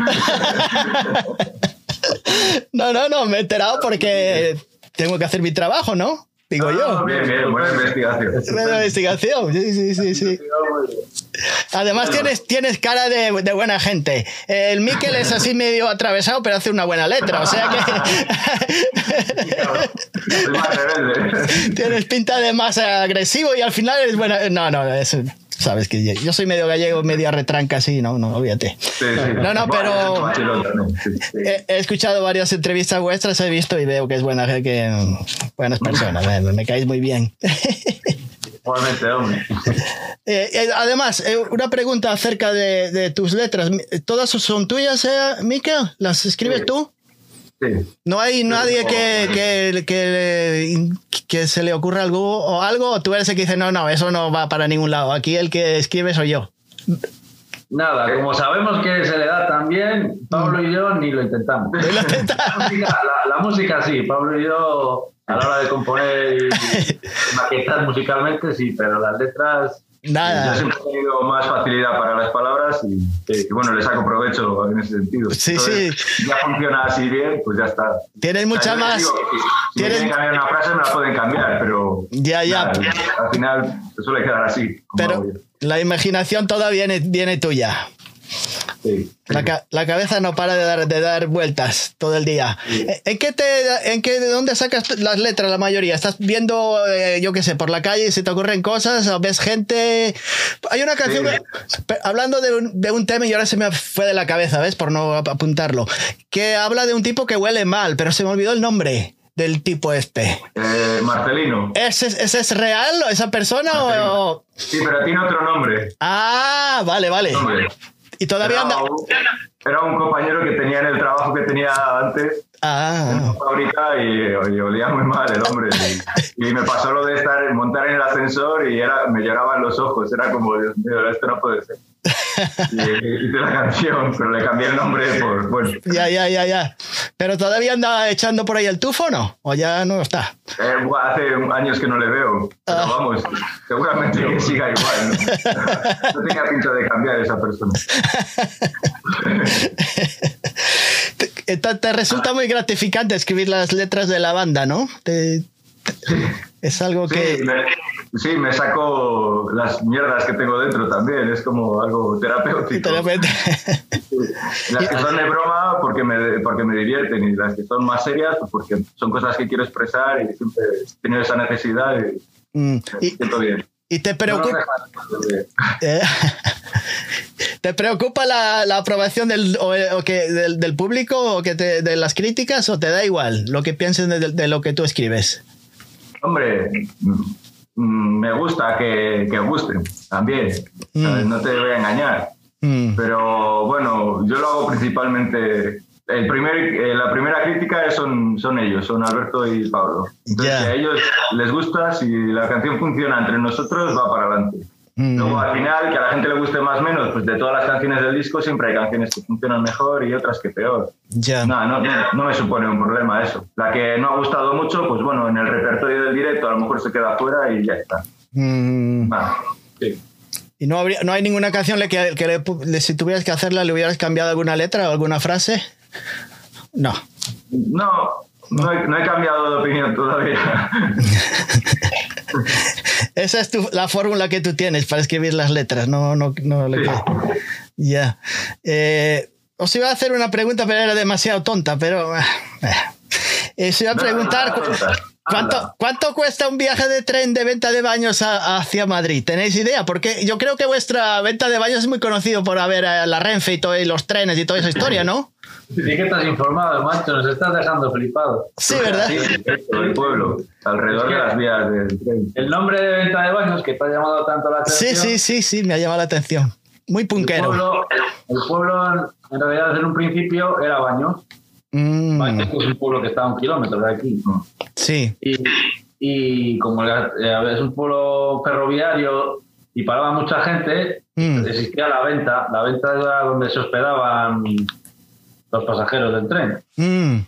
[SPEAKER 1] no, no, no, me he enterado porque tengo que hacer mi trabajo, ¿no? Digo yo.
[SPEAKER 3] Bien, bien, buena investigación.
[SPEAKER 1] Buena investigación, sí, sí, sí, sí. Además tienes, tiees cara de, de buena gente. El Miquel es así medio atravesado, pero hace una buena letra. O sea que tienes pinta de más agresivo y al final eres buena. No, no, es- sabes que yo- yo soy medio gallego, media retranca, así, no, no.
[SPEAKER 3] Sí, sí.
[SPEAKER 1] No, no, pero-. He, he escuchado varias entrevistas vuestras, he visto y veo que es buena, que buenas personas, me, me caéis muy bien.
[SPEAKER 4] Igualmente, hombre.
[SPEAKER 1] Eh, eh, además, eh, una pregunta acerca de, de tus letras. ¿Todas son tuyas, Miquel? ¿Las escribes
[SPEAKER 3] Sí.
[SPEAKER 1] tú?
[SPEAKER 3] Sí.
[SPEAKER 1] ¿No hay nadie que, que, que, que se le ocurra algo o algo? ¿O tú eres el que dice, no, no, eso no va para ningún lado? Aquí el que escribe soy yo.
[SPEAKER 4] Nada, como sabemos que se le da también, Pablo y yo ni lo intentamos.
[SPEAKER 1] Ni lo intentamos.
[SPEAKER 4] La música, la- la música sí, Pablo y yo a la hora de componer y, y maquetar musicalmente sí, pero las letras
[SPEAKER 3] Yo
[SPEAKER 1] Nada.
[SPEAKER 3] siempre he tenido más facilidad para las palabras y, y, bueno, le saco provecho en ese sentido.
[SPEAKER 1] Sí,
[SPEAKER 3] Entonces, Ya funciona así bien, pues ya está.
[SPEAKER 1] Tienes mucha
[SPEAKER 3] yo
[SPEAKER 1] más.
[SPEAKER 3] digo que si- me quieren cambiar una frase, me la pueden cambiar, pero.
[SPEAKER 1] Ya, ya.
[SPEAKER 3] nada, al final se suele quedar así.
[SPEAKER 1] Pero
[SPEAKER 3] yo.
[SPEAKER 1] la imaginación toda viene, viene tuya.
[SPEAKER 3] Sí.
[SPEAKER 1] La, ca- la cabeza no para de dar, de dar vueltas todo el día. ¿En qué te, en qué, de dónde sacas las letras la mayoría? ¿Estás viendo, eh, yo qué sé, por la calle y se te ocurren cosas? ¿O ves gente? Hay una canción,
[SPEAKER 3] Sí.
[SPEAKER 1] que- hablando de un, de un tema y ahora se me fue de la cabeza, ¿ves? Por no ap- apuntarlo. Que habla de un tipo que huele mal, pero se me olvidó el nombre del tipo este.
[SPEAKER 3] Eh, Marcelino.
[SPEAKER 1] ¿Ese, ese es real, esa persona? o-
[SPEAKER 3] Sí, pero tiene otro nombre.
[SPEAKER 1] Ah, vale, vale.
[SPEAKER 3] Nombre.
[SPEAKER 1] Y todavía
[SPEAKER 3] Era
[SPEAKER 1] anda...
[SPEAKER 3] un- Era un compañero que tenía en el trabajo que tenía antes
[SPEAKER 1] Ah,
[SPEAKER 3] una fábrica y, y olía muy mal el hombre. Y, y me pasó lo de estar montar en el ascensor y era, me lloraban los ojos. Era como, Dios mío, esto no puede ser. Y hice la canción, pero le cambié el nombre por. Bueno,
[SPEAKER 1] ya, ya, ya, ya. Pero todavía anda echando por ahí el tufo, o ¿no? ¿O ya no está?
[SPEAKER 3] eh, hace años que no le veo. Pero
[SPEAKER 1] Ah.
[SPEAKER 3] vamos, seguramente que siga igual. ¿no? no tenía pinta de cambiar esa persona.
[SPEAKER 1] Te, te- resulta muy gratificante escribir las letras de la banda, ¿no? Te- te- es algo
[SPEAKER 3] Sí,
[SPEAKER 1] que...
[SPEAKER 3] me, sí, me saco las mierdas que tengo dentro también. Es como algo terapéutico. Las que son de broma porque me, porque me divierten y las que son más serias pues porque son cosas que quiero expresar y siempre he tenido esa necesidad y
[SPEAKER 1] Mm,
[SPEAKER 3] me
[SPEAKER 1] y,
[SPEAKER 3] siento bien.
[SPEAKER 1] Y te preocupa...
[SPEAKER 3] no,
[SPEAKER 1] Eh, ¿Te preocupa la, la aprobación del, o, o que, del, del público o que te- de las críticas o te da igual lo que piensen de, de lo que tú escribes?
[SPEAKER 3] Hombre, mm, me gusta que, que gusten también.
[SPEAKER 1] Mm.
[SPEAKER 3] No te voy a engañar.
[SPEAKER 1] Mm,
[SPEAKER 3] Pero bueno, yo lo hago principalmente. El primer, eh, la primera crítica son, son ellos, son Alberto y Pablo. Entonces,
[SPEAKER 1] Ya.
[SPEAKER 3] si a ellos les gusta, si la canción funciona entre nosotros, va para adelante.
[SPEAKER 1] mm,
[SPEAKER 3] Luego, al final, que a la gente le guste más o menos, pues de todas las canciones del disco siempre hay canciones que funcionan mejor y otras que peor.
[SPEAKER 1] ya.
[SPEAKER 3] No, no, no, no me supone un problema eso. La que no ha gustado mucho, pues bueno, en el repertorio del directo a lo mejor se queda fuera y ya está.
[SPEAKER 1] Mm.
[SPEAKER 3] Sí.
[SPEAKER 1] ¿Y no, habría, no hay ninguna canción le que, que le- si tuvieras que hacerla le hubieras cambiado alguna letra o alguna frase? No.
[SPEAKER 3] No, No he, no he cambiado de opinión todavía.
[SPEAKER 1] Esa es tu- la fórmula que tú tienes para escribir las letras, no, no, no le
[SPEAKER 3] Sí.
[SPEAKER 1] Ya. Eh, os iba a hacer una pregunta, pero era demasiado tonta, pero... eh, os iba a preguntar...
[SPEAKER 3] no.
[SPEAKER 1] ¿Cuánto. ¿Cuánto cuesta un viaje de tren de venta de baños a- hacia Madrid? ¿Tenéis idea? Porque yo creo que vuestra venta de baños es muy conocido por haber la Renfe y, todo, y los trenes y toda esa historia, ¿no?
[SPEAKER 4] Sí que estás informado, macho, nos estás dejando flipados.
[SPEAKER 1] Sí, ¿verdad?
[SPEAKER 3] Sí, el pueblo, alrededor
[SPEAKER 4] Es que-
[SPEAKER 3] de las vías del tren.
[SPEAKER 4] El nombre de venta de baños que te ha llamado tanto la
[SPEAKER 1] Sí,
[SPEAKER 4] atención.
[SPEAKER 1] sí, sí, sí, me ha llamado la atención. Muy
[SPEAKER 4] El
[SPEAKER 1] punquero.
[SPEAKER 4] pueblo, el pueblo, en realidad, en un principio era Baños.
[SPEAKER 1] Mm,
[SPEAKER 4] Baños es un pueblo que está a un kilómetro de aquí.
[SPEAKER 1] sí.
[SPEAKER 4] Y, y como eh, es un pueblo ferroviario y paraba mucha gente,
[SPEAKER 1] Mm.
[SPEAKER 4] existía la venta. La venta era donde se hospedaban los pasajeros del tren.
[SPEAKER 1] Mm.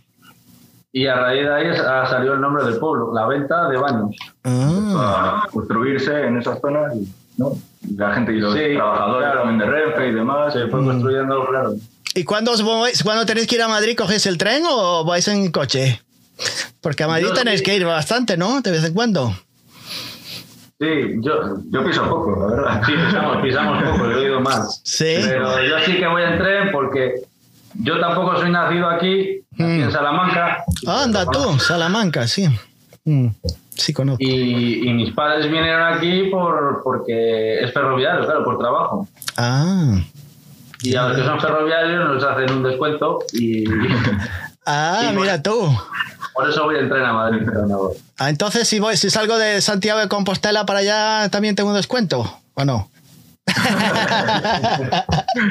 [SPEAKER 4] Y a raíz de ahí ha salido el nombre del pueblo, la venta de baños.
[SPEAKER 1] Ah.
[SPEAKER 3] a construirse en esas zonas. y, ¿no? La gente y los
[SPEAKER 4] Sí,
[SPEAKER 3] trabajadores
[SPEAKER 4] claro.
[SPEAKER 3] también de Renfe y demás.
[SPEAKER 4] Se fue construyendo, claro.
[SPEAKER 1] ¿Y cuándo, cuándo tenéis que ir a Madrid? ¿Cogéis el tren o vais en coche? Porque a Madrid
[SPEAKER 4] Yo
[SPEAKER 1] tenéis
[SPEAKER 4] sí.
[SPEAKER 1] que ir bastante, ¿no? De vez en cuando.
[SPEAKER 4] Sí, yo,
[SPEAKER 3] Yo piso poco, la verdad.
[SPEAKER 4] sí pisamos, pisamos poco, he oído más.
[SPEAKER 1] Sí.
[SPEAKER 4] Pero yo sí que voy en tren porque yo tampoco soy nacido aquí, aquí
[SPEAKER 1] Mm.
[SPEAKER 4] en Salamanca.
[SPEAKER 1] Anda tú, Salamanca, sí. Mm, Sí, conozco.
[SPEAKER 4] Y, y mis padres vinieron aquí por, porque es ferroviario, claro, por trabajo.
[SPEAKER 1] Ah.
[SPEAKER 4] Y a los que son ferroviarios nos hacen un descuento y
[SPEAKER 1] Ah, mira tú.
[SPEAKER 4] por eso voy en tren a Madrid. pero no voy.
[SPEAKER 1] Ah, entonces, si voy, si salgo de Santiago de Compostela para allá, ¿también tengo un descuento? ¿O no?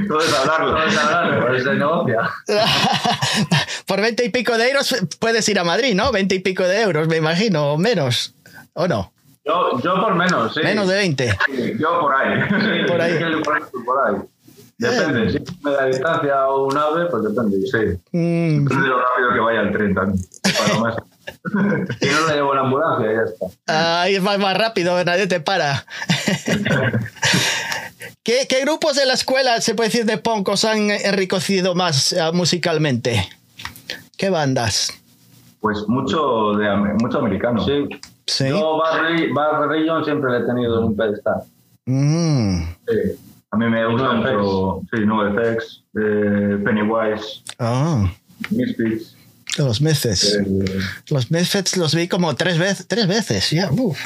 [SPEAKER 3] Todo es hablarlo.
[SPEAKER 4] Vamos a hablar, por eso negocia.
[SPEAKER 1] Por 20 y pico de euros puedes ir a Madrid, ¿no? 20 y pico de euros, me imagino, o menos. ¿O no?
[SPEAKER 4] Yo, yo por menos, sí.
[SPEAKER 1] Menos de 20.
[SPEAKER 3] Yo por ahí.
[SPEAKER 4] Sí,
[SPEAKER 1] por ahí.
[SPEAKER 4] sí, por ahí. por ahí. Depende, si me da distancia o un ave, pues depende.
[SPEAKER 3] Sí.
[SPEAKER 1] Mm,
[SPEAKER 3] Depende de lo rápido que vaya el tren también. Para.
[SPEAKER 4] Si no le llevo la ambulancia, ya está.
[SPEAKER 1] Ahí es más, más rápido, nadie te para. ¿Qué, qué grupos de la escuela, se puede decir, de punk os han enriquecido más eh, musicalmente? ¿Qué bandas?
[SPEAKER 3] Pues mucho, de, mucho americano.
[SPEAKER 4] Sí.
[SPEAKER 1] Sí.
[SPEAKER 4] Yo Barry, Barry Region siempre le he tenido en un pedestal.
[SPEAKER 1] Mm,
[SPEAKER 3] Sí. A mí me gusta mucho sí, NoFX, eh, Pennywise,
[SPEAKER 1] ah,
[SPEAKER 3] Misfits.
[SPEAKER 1] Los Misfits.
[SPEAKER 3] eh,
[SPEAKER 1] Los Misfits los vi como tres veces, tres veces, ya, uf,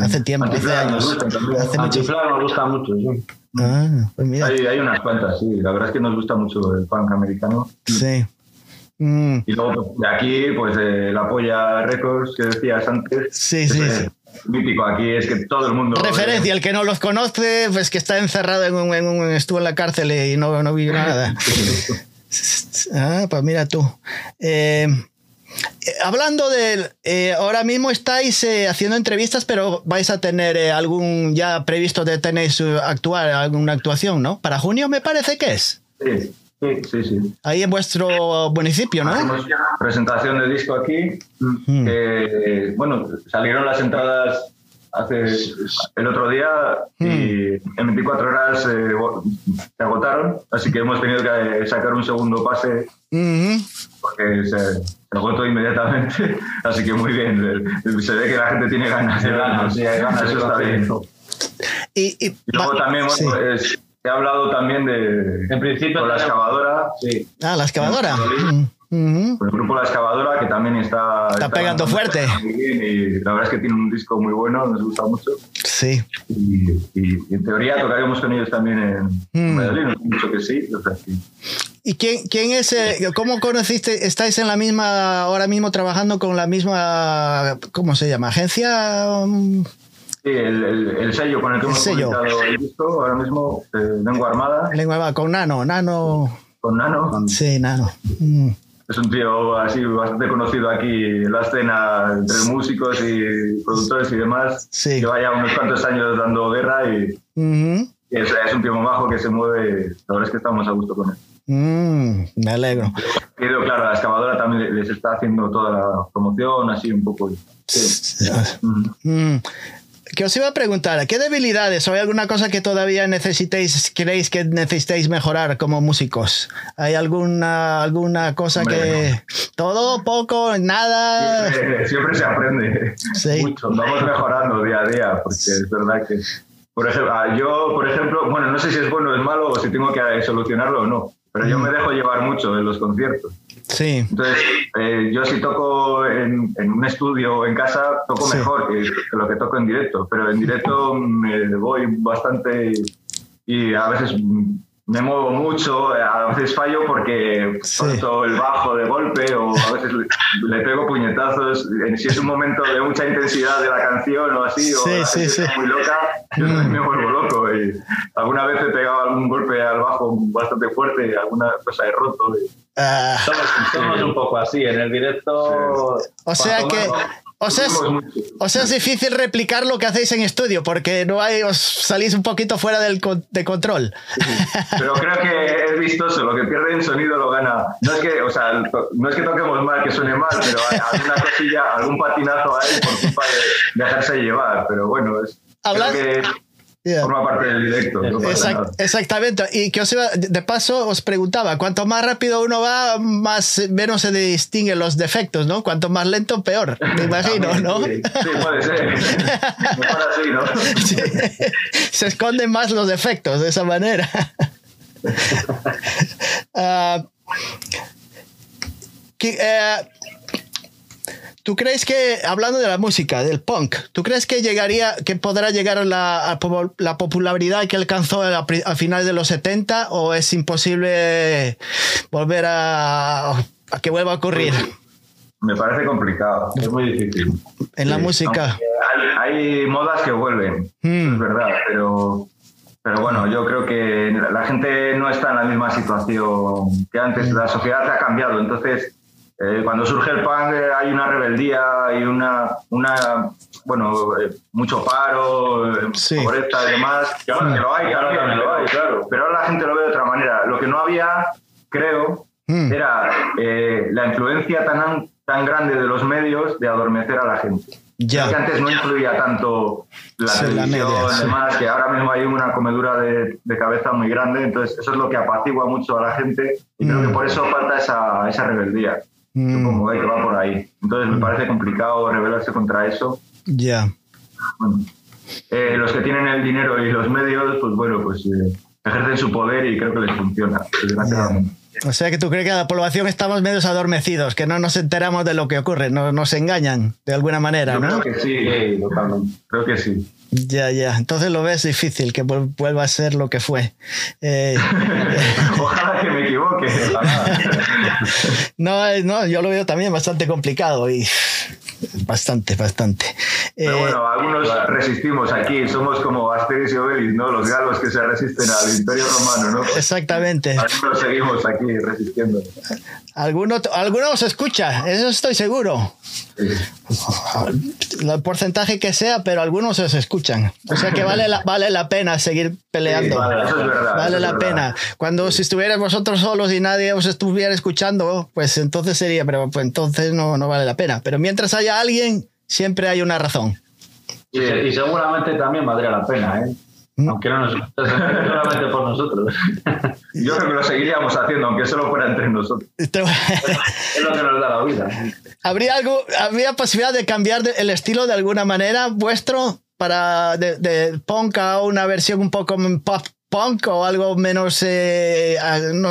[SPEAKER 1] hace tiempo, hace años.
[SPEAKER 3] gustan también.
[SPEAKER 1] Hace mucho-
[SPEAKER 4] Antiflag me gusta mucho, sí.
[SPEAKER 1] Ah, pues mira,
[SPEAKER 3] Hay, hay unas cuantas, sí. La verdad es que nos gusta mucho el punk americano.
[SPEAKER 1] sí. Mm,
[SPEAKER 3] Y luego pues, de aquí, pues eh, la Polla Records que decías antes.
[SPEAKER 1] Sí, sí, sí.
[SPEAKER 3] eh, Mítico aquí, es que todo el mundo.
[SPEAKER 1] Referencia, el que no los conoce, pues que está encerrado en un, en un- estuvo en la cárcel y no, no vio nada. Ah, pues mira tú. Eh, hablando de, eh, ahora mismo estáis eh, haciendo entrevistas, pero vais a tener algún ya previsto de tenéis actuar, alguna actuación, ¿no? Para junio me parece que es.
[SPEAKER 3] Sí, sí, sí. sí.
[SPEAKER 1] Ahí en vuestro municipio, ¿no?
[SPEAKER 3] Hacemos presentación de disco aquí.
[SPEAKER 1] Mm.
[SPEAKER 3] que, bueno, salieron las entradas hace el otro día y en 24 horas eh, se agotaron, así que hemos tenido que sacar un segundo pase porque se, se agotó inmediatamente, así que muy bien, eh, se ve que la gente tiene ganas de ganas,
[SPEAKER 4] Sí, hay ganas,
[SPEAKER 3] eso está bien.
[SPEAKER 1] Y, y-
[SPEAKER 3] Y luego también,
[SPEAKER 1] sí.
[SPEAKER 3] bueno, es- he hablado también de
[SPEAKER 4] En principio
[SPEAKER 3] con la excavadora,
[SPEAKER 4] Sí.
[SPEAKER 1] Ah, la excavadora. Mm,
[SPEAKER 3] con el grupo La Excavadora, que también está...
[SPEAKER 1] Está pegando fuerte.
[SPEAKER 3] bien y la verdad es que tiene un disco muy bueno, nos gusta mucho.
[SPEAKER 1] Sí.
[SPEAKER 3] Y, y en teoría tocaremos con ellos también en
[SPEAKER 1] Mm.
[SPEAKER 3] Medellín, dicho que sí. o sea, que-
[SPEAKER 1] ¿Y quién, quién es, eh, cómo conociste, estáis en la misma, ahora mismo trabajando con la misma, ¿cómo se llama? ¿Agencia?
[SPEAKER 3] Sí, el, el- el sello con el que
[SPEAKER 1] El
[SPEAKER 3] hemos
[SPEAKER 1] sello.
[SPEAKER 3] el disco, ahora mismo, eh, Lengua Armada,
[SPEAKER 1] Lengua va con Nano, Nano,
[SPEAKER 3] con Nano.
[SPEAKER 1] sí, Nano. Mm,
[SPEAKER 3] Es un tío así bastante conocido aquí en la escena entre músicos y productores y demás.
[SPEAKER 1] Sí.
[SPEAKER 3] Lleva ya unos cuantos años dando guerra y,
[SPEAKER 1] ujú,
[SPEAKER 3] y es, es un tío muy bajo que se mueve. La verdad es que estamos a gusto con él.
[SPEAKER 1] mm, me alegro.
[SPEAKER 3] Pero claro, la excavadora también les está haciendo toda la promoción, así un poco. Sí. Mm.
[SPEAKER 1] Que os iba a preguntar, ¿qué debilidades o hay alguna cosa que todavía necesitéis, creéis que necesitéis mejorar como músicos? ¿Hay alguna, alguna cosa que... Todo, poco, nada?
[SPEAKER 3] Siempre, siempre se aprende
[SPEAKER 1] Sí.
[SPEAKER 3] mucho. Vamos mejorando día a día, porque es verdad que... Por ejemplo, ah, yo, por ejemplo, bueno, no sé si es bueno o es malo o si tengo que solucionarlo o no, pero yo me dejo llevar mucho en los conciertos.
[SPEAKER 1] Sí.
[SPEAKER 3] Entonces, eh, yo si toco en, en un estudio o en casa, toco
[SPEAKER 1] Sí.
[SPEAKER 3] mejor que, que lo que toco en directo, pero en directo me voy bastante y a veces me muevo mucho, a veces fallo porque
[SPEAKER 1] Sí.
[SPEAKER 3] solto el bajo de golpe o a veces le, le pego puñetazos. Si es un momento de mucha intensidad de la canción o así, o
[SPEAKER 1] Sí,
[SPEAKER 3] está muy loca, yo
[SPEAKER 1] Mm.
[SPEAKER 3] también me vuelvo loco. Y alguna vez he pegado algún golpe al bajo bastante fuerte, alguna cosa he roto. y-
[SPEAKER 1] Ah,
[SPEAKER 4] Somos, somos un poco así. En el directo.
[SPEAKER 1] o sea que... O sea, es, o sea, es difícil replicar lo que hacéis en estudio porque no hay, os salís un poquito fuera del de control.
[SPEAKER 3] Pero creo que es vistoso, lo que pierde en sonido lo gana. No es que, o sea, no es que toquemos mal, que suene mal, pero hay alguna cosilla, algún patinazo ahí por culpa de dejarse llevar. Pero bueno, es,
[SPEAKER 1] Hablas- Yeah.
[SPEAKER 3] forma parte del directo. no
[SPEAKER 1] Exact- exactamente. Y que os iba, de paso os preguntaba, cuanto más rápido uno va, más menos se distinguen los defectos, ¿no? Cuanto más lento, peor, me imagino, ¿no?
[SPEAKER 3] Sí, sí, puede ser. Mejor así, ¿no?
[SPEAKER 1] Sí. Se esconden más los defectos de esa manera. Que, eh, ¿Tú crees que, hablando de la música, del punk, ¿tú crees que llegaría, que podrá llegar a la, a la popularidad que alcanzó a, finales de los 70 o es imposible volver a, a que vuelva a ocurrir
[SPEAKER 3] Me parece complicado.
[SPEAKER 4] Es muy difícil.
[SPEAKER 1] en la
[SPEAKER 3] Sí,
[SPEAKER 1] música?
[SPEAKER 3] Hay, hay modas que vuelven,
[SPEAKER 1] Mm.
[SPEAKER 3] es verdad, pero, pero bueno, yo creo que la gente no está en la misma situación que antes. La sociedad ha cambiado, entonces eh, cuando surge el punk eh, hay una rebeldía, hay una, una bueno, eh, mucho paro, eh,
[SPEAKER 1] Sí.
[SPEAKER 3] pobreza y demás. Que bueno, que lo hay, claro, también lo hay, claro. Pero ahora la gente lo ve de otra manera. Lo que no había, creo,
[SPEAKER 1] Mm.
[SPEAKER 3] era eh, la influencia tan, tan grande de los medios de adormecer a la gente.
[SPEAKER 1] Ya.
[SPEAKER 3] Creo que antes no influía tanto la
[SPEAKER 1] Sí, la
[SPEAKER 3] televisión
[SPEAKER 1] media,
[SPEAKER 3] y
[SPEAKER 1] sí.
[SPEAKER 3] demás, que ahora mismo hay una comedura de, de cabeza muy grande, entonces eso es lo que apacigua mucho a la gente y creo
[SPEAKER 1] Mm.
[SPEAKER 3] que por eso falta esa, esa rebeldía.
[SPEAKER 1] Mm.
[SPEAKER 3] Supongo eh, que va por ahí. Entonces me parece complicado rebelarse contra eso.
[SPEAKER 1] Ya.
[SPEAKER 3] Bueno, eh, los que tienen el dinero y los medios, pues bueno, pues eh, ejercen su poder y creo que les funciona.
[SPEAKER 1] O sea que tú crees que la población estamos medios adormecidos, que no nos enteramos de lo que ocurre, no, nos engañan de alguna manera,
[SPEAKER 3] Yo
[SPEAKER 1] ¿no?
[SPEAKER 3] creo que sí,
[SPEAKER 4] Sí, totalmente.
[SPEAKER 3] creo que sí.
[SPEAKER 1] Ya, ya. Entonces lo ves difícil que vuel- vuelva a ser lo que fue. Eh,
[SPEAKER 3] Ojalá que me equivoque.
[SPEAKER 1] no, eh, no, yo lo veo también bastante complicado y bastante, bastante.
[SPEAKER 3] Pero
[SPEAKER 1] Eh,
[SPEAKER 3] bueno, algunos resistimos aquí, somos como Asterix y Obelix, ¿no? Los galos que se resisten al Imperio Romano, ¿no?
[SPEAKER 1] exactamente.
[SPEAKER 3] Algunos seguimos aquí resistiendo.
[SPEAKER 1] Alguno, alguno os escucha, eso estoy seguro.
[SPEAKER 3] Sí.
[SPEAKER 1] El porcentaje que sea, pero algunos os escuchan. O sea que vale la, vale la pena seguir peleando.
[SPEAKER 3] Sí, vale, eso es verdad.
[SPEAKER 1] Vale
[SPEAKER 3] eso es
[SPEAKER 1] la pena. Cuando si estuvierais vosotros solos y nadie os estuviera escuchando, pues entonces sería, pero pues entonces no, no vale la pena. Pero mientras haya alguien, siempre hay una razón.
[SPEAKER 4] Y, se- y seguramente también valdría la pena, ¿eh?
[SPEAKER 1] Mm.
[SPEAKER 4] Aunque no nos seguramente por nosotros.
[SPEAKER 3] Yo creo que lo seguiríamos haciendo, aunque solo fuera entre nosotros.
[SPEAKER 4] Es lo que nos da la vida.
[SPEAKER 1] ¿Habría, algo, ¿Habría posibilidad de cambiar el estilo de alguna manera vuestro para de, de punk a una versión un poco pop punk o algo menos eh, no,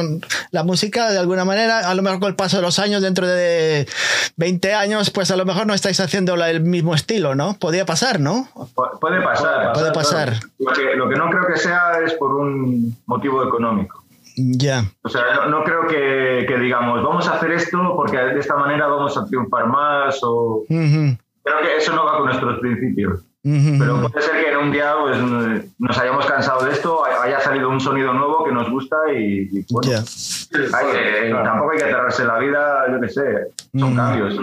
[SPEAKER 1] la música de alguna manera a lo mejor con el paso de los años dentro de 20 años pues a lo mejor no estáis haciendo la- el mismo estilo no podría pasar no
[SPEAKER 3] Pu- Puede pasar.
[SPEAKER 1] puede pasar
[SPEAKER 3] Lo que, lo que no creo que sea es por un motivo económico.
[SPEAKER 1] ya
[SPEAKER 3] O sea, no, no creo que, que digamos, vamos a hacer esto porque de esta manera vamos a triunfar más o... Creo que eso no va con nuestros principios. Pero puede ser que en un día pues, nos hayamos cansado de esto, haya salido un sonido nuevo que nos gusta y, y, bueno, hay que- tampoco hay que cerrarse la vida, yo qué sé, son
[SPEAKER 1] Mm.
[SPEAKER 3] cambios.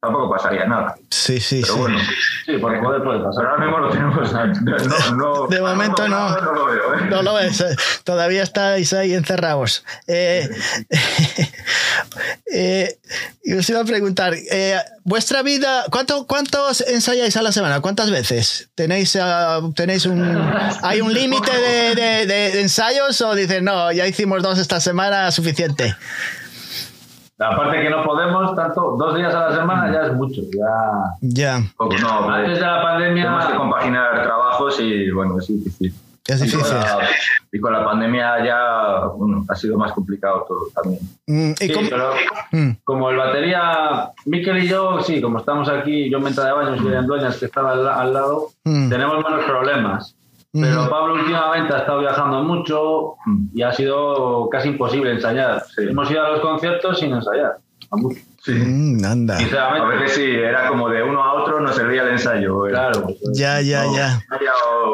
[SPEAKER 3] Tampoco pasaría nada.
[SPEAKER 1] Sí, sí,
[SPEAKER 3] Pero
[SPEAKER 1] sí.
[SPEAKER 3] bueno,
[SPEAKER 4] Sí, por poder puede pasar.
[SPEAKER 3] pero ahora mismo lo tenemos. No, no,
[SPEAKER 1] De momento no.
[SPEAKER 3] No, lo veo, ¿eh?
[SPEAKER 1] No lo ves, eh, todavía estáis ahí encerrados. Eh, eh, y os iba a preguntar, eh, vuestra vida, ¿cuánto, ¿cuántos ensayáis a la semana? ¿Cuántas veces? ¿Tenéis, ah, tenéis un, ¿Hay un límite de, de- de ensayos o dicen, no, ya hicimos dos esta semana, suficiente?
[SPEAKER 4] Aparte que no podemos, tanto dos días a la semana ya es mucho. Ya...
[SPEAKER 1] Ya,
[SPEAKER 3] no,
[SPEAKER 4] Antes de la pandemia.
[SPEAKER 3] tenemos que compaginar trabajos y bueno, es difícil.
[SPEAKER 1] es
[SPEAKER 3] Y con,
[SPEAKER 1] difícil.
[SPEAKER 3] la, y con la pandemia ya bueno, ha sido más complicado todo también.
[SPEAKER 1] Mm, ¿y
[SPEAKER 4] Sí,
[SPEAKER 1] cómo-
[SPEAKER 4] pero
[SPEAKER 1] Mm,
[SPEAKER 4] como el batería, Miquel y yo, sí, como estamos aquí, yo en Venta de Baños y en Dueñas, que estaba al, al lado,
[SPEAKER 1] Mm.
[SPEAKER 4] tenemos menos problemas. Pero. Pablo últimamente ha estado viajando mucho y ha sido casi imposible ensayar. Hemos ido a los conciertos sin ensayar. A mucho.
[SPEAKER 3] Sí.
[SPEAKER 1] mm, anda.
[SPEAKER 3] A veces sí, era como de uno a otro, no servía el ensayo.
[SPEAKER 4] claro.
[SPEAKER 1] Ya, ya,
[SPEAKER 3] no,
[SPEAKER 1] ya.
[SPEAKER 3] había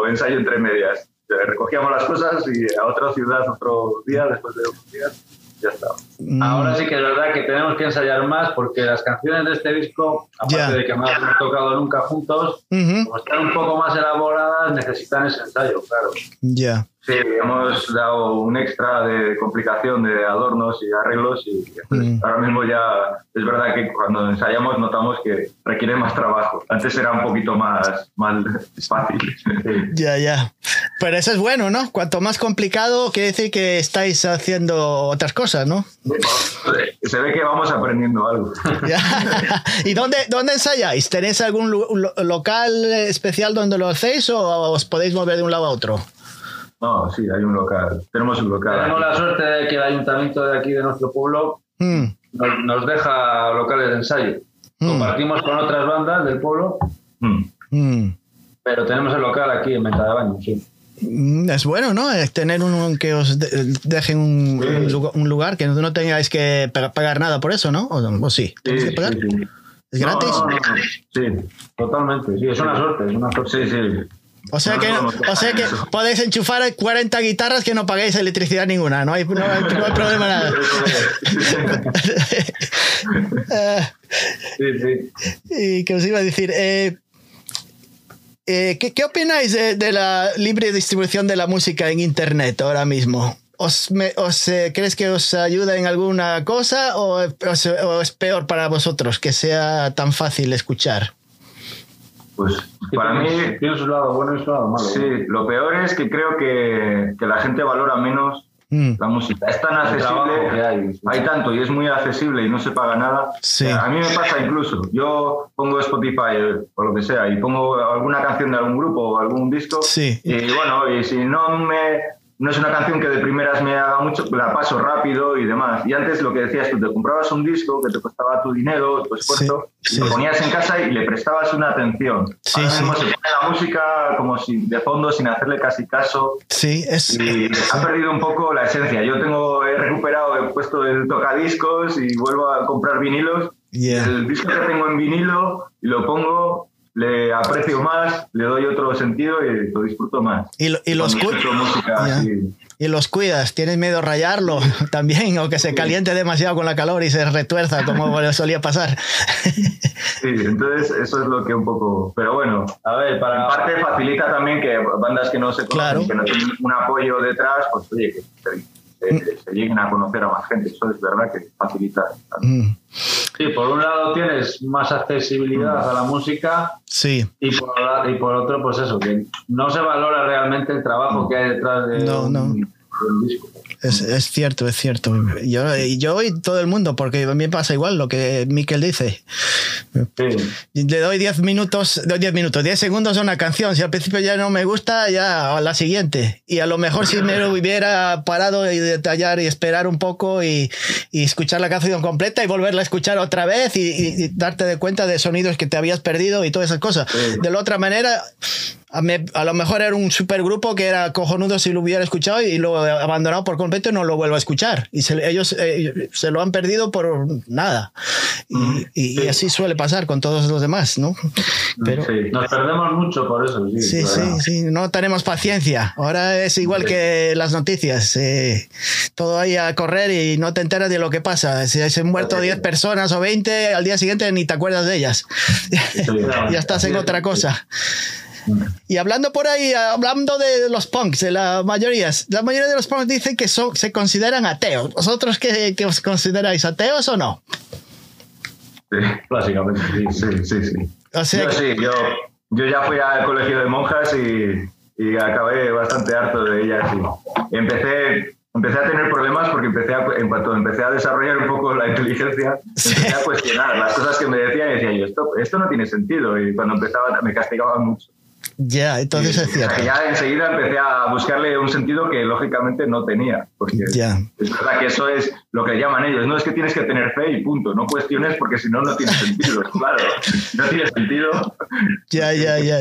[SPEAKER 3] ensayo entre medias. Recogíamos las cosas y a otra ciudad otro día, después de unos días, ya estaba.
[SPEAKER 1] Mm,
[SPEAKER 4] Ahora sí que es verdad que tenemos que ensayar más porque las canciones de este disco, aparte de que no las hemos tocado nunca juntos, como están un poco más elaboradas, necesitan ese ensayo, claro.
[SPEAKER 1] Ya.
[SPEAKER 3] Sí, hemos dado un extra de complicación de adornos y arreglos y
[SPEAKER 1] Mm.
[SPEAKER 3] ahora mismo ya es verdad que cuando ensayamos notamos que requiere más trabajo. Antes era un poquito más, más fácil.
[SPEAKER 1] Ya, ya. Pero eso es bueno, ¿no? Cuanto más complicado, quiere decir que estáis haciendo otras cosas, ¿no?
[SPEAKER 3] Se ve que vamos aprendiendo algo.
[SPEAKER 1] Ya. ¿Y dónde, dónde ensayáis? ¿Tenéis algún local especial donde lo hacéis o os podéis mover de un lado a otro?
[SPEAKER 3] No, sí, hay un local. Tenemos un local.
[SPEAKER 4] Tenemos
[SPEAKER 3] aquí.
[SPEAKER 4] la suerte de que el ayuntamiento de aquí de nuestro pueblo
[SPEAKER 1] Mm,
[SPEAKER 4] nos, nos deja locales de ensayo.
[SPEAKER 1] Mm.
[SPEAKER 4] Compartimos con otras bandas del pueblo,
[SPEAKER 3] Mm.
[SPEAKER 1] mm.
[SPEAKER 4] pero tenemos el local aquí en Venta de Baños, sí.
[SPEAKER 1] Mm, Es bueno, ¿no? Es tener un, que os de- dejen un, un lugar, un lugar que no, tengáis que pa- pagar nada por eso, ¿no? ¿O, o sí?
[SPEAKER 3] Sí,
[SPEAKER 1] ¿Tenéis que
[SPEAKER 3] sí,
[SPEAKER 1] pagar?
[SPEAKER 3] sí.
[SPEAKER 1] ¿Es gratis?
[SPEAKER 3] No, no, no. Sí,
[SPEAKER 4] Totalmente, sí, es una suerte, es una suerte.
[SPEAKER 3] sí, sí.
[SPEAKER 1] O sea que,
[SPEAKER 3] no,
[SPEAKER 1] o sea que podéis enchufar 40 guitarras que no pagáis electricidad ninguna, no hay, no hay, no hay problema nada.
[SPEAKER 4] Sí, sí.
[SPEAKER 1] y que os iba a decir, eh, eh, ¿qué, qué opináis de, de la libre distribución de la música en Internet ahora mismo? ¿Os, me- os, eh, ¿Crees que os ayuda en alguna cosa o, os- o es peor para vosotros que sea tan fácil escuchar?
[SPEAKER 3] Pues
[SPEAKER 4] Sí,
[SPEAKER 3] para mí,
[SPEAKER 4] tiene- su lado bueno y su lado malo.
[SPEAKER 3] sí, lo peor es que creo que, que la gente valora menos
[SPEAKER 1] Mm,
[SPEAKER 3] la música. Es tan
[SPEAKER 4] que
[SPEAKER 3] accesible,
[SPEAKER 4] hay.
[SPEAKER 3] hay tanto y es muy accesible y no se paga nada.
[SPEAKER 1] Sí.
[SPEAKER 3] A mí me pasa incluso. Yo pongo Spotify eh, o lo que sea y pongo alguna canción de algún grupo o algún disco.
[SPEAKER 1] Sí.
[SPEAKER 3] Y bueno, y si no me no es una canción que de primeras me haga mucho, la paso rápido y demás. Y antes lo que decías tú, te comprabas un disco que te costaba tu dinero, tu esfuerzo,
[SPEAKER 1] Sí,
[SPEAKER 3] y lo ponías en casa y le prestabas una atención.
[SPEAKER 1] Sí,
[SPEAKER 3] Ahora mismo se pone la música como si de fondo, sin hacerle casi caso.
[SPEAKER 1] Sí, es,
[SPEAKER 3] Y ha perdido un poco la esencia. Yo tengo, he recuperado, he puesto el tocadiscos y vuelvo a comprar vinilos.
[SPEAKER 1] Yeah.
[SPEAKER 3] El disco que tengo en vinilo y lo pongo, le aprecio más, le doy otro sentido y lo disfruto más.
[SPEAKER 1] y, lo- y los,
[SPEAKER 3] música así.
[SPEAKER 1] y los cuidas. ¿Tienes miedo a rayarlo también o que se caliente demasiado con la calor y se retuerza como le solía pasar?
[SPEAKER 3] Sí, entonces eso es lo que un poco... Pero bueno,
[SPEAKER 4] A ver,
[SPEAKER 3] en
[SPEAKER 4] para.
[SPEAKER 3] parte facilita también que bandas que no se conocen,
[SPEAKER 1] Claro.
[SPEAKER 3] que no tienen un apoyo detrás, pues oye, que se, se- lleguen a conocer a más gente. Eso es verdad que facilita.
[SPEAKER 1] Mm,
[SPEAKER 4] Sí, por un lado tienes más accesibilidad a la música
[SPEAKER 1] Sí.
[SPEAKER 4] y por, la- y por otro, pues eso, que no se valora realmente el trabajo que hay detrás de,
[SPEAKER 1] No, no.
[SPEAKER 4] de disco.
[SPEAKER 1] Es, es cierto, es cierto. Yo, yo y todo el mundo, porque a mí pasa igual lo que Miquel dice.
[SPEAKER 4] Sí.
[SPEAKER 1] Le doy 10 minutos, doy 10 minutos, 10 segundos a una canción. Si al principio ya no me gusta, ya a la siguiente. Y a lo mejor si me lo hubiera parado y detallar y esperar un poco y, y escuchar la canción completa y volverla a escuchar otra vez y, y- y darte de cuenta de sonidos que te habías perdido y todas esas cosas. De la otra manera, a, me- a lo mejor era un supergrupo que era cojonudo si lo hubiera escuchado y lo abandonado por completo y no lo vuelvo a escuchar. Y se- ellos eh, se lo han perdido por nada. Y, y- y así suele pasar con todos los demás, ¿no? Pero,
[SPEAKER 3] Sí.
[SPEAKER 4] Nos perdemos mucho por eso, sí.
[SPEAKER 1] Sí, sí, sí, no tenemos paciencia. Ahora es igual que las noticias. eh, todo ahí a correr y no te enteras de lo que pasa. Si se han muerto 10 personas o 20, al día siguiente ni te acuerdas de ellas. ya estás en otra cosa. Y hablando por ahí, hablando de los punks, de la mayoría, la mayoría de los punks dicen que son, se consideran ateos. ¿Vosotros qué, qué os consideráis ateos o no?
[SPEAKER 3] Sí.
[SPEAKER 4] Básicamente, sí.
[SPEAKER 3] Sí, sí, sí.
[SPEAKER 1] O sea,
[SPEAKER 3] Yo
[SPEAKER 1] que-
[SPEAKER 3] sí, yo, yo ya fui al colegio de monjas y, y acabé bastante harto de ellas. Y empecé, empecé a tener problemas porque empecé a, en cuanto empecé a desarrollar un poco la inteligencia, empecé a cuestionar las cosas que me decían y decía yo, esto, esto no tiene sentido. Y cuando empezaba me castigaban mucho.
[SPEAKER 1] Ya, entonces es
[SPEAKER 3] Y
[SPEAKER 1] cierto.
[SPEAKER 3] Ya enseguida empecé a buscarle un sentido que lógicamente no tenía. Porque
[SPEAKER 1] Ya.
[SPEAKER 3] es verdad que eso es lo que llaman ellos. No es que tienes que tener fe y punto. No cuestiones porque si no, no tiene sentido. Claro, no tiene sentido.
[SPEAKER 1] Ya, ya, ya.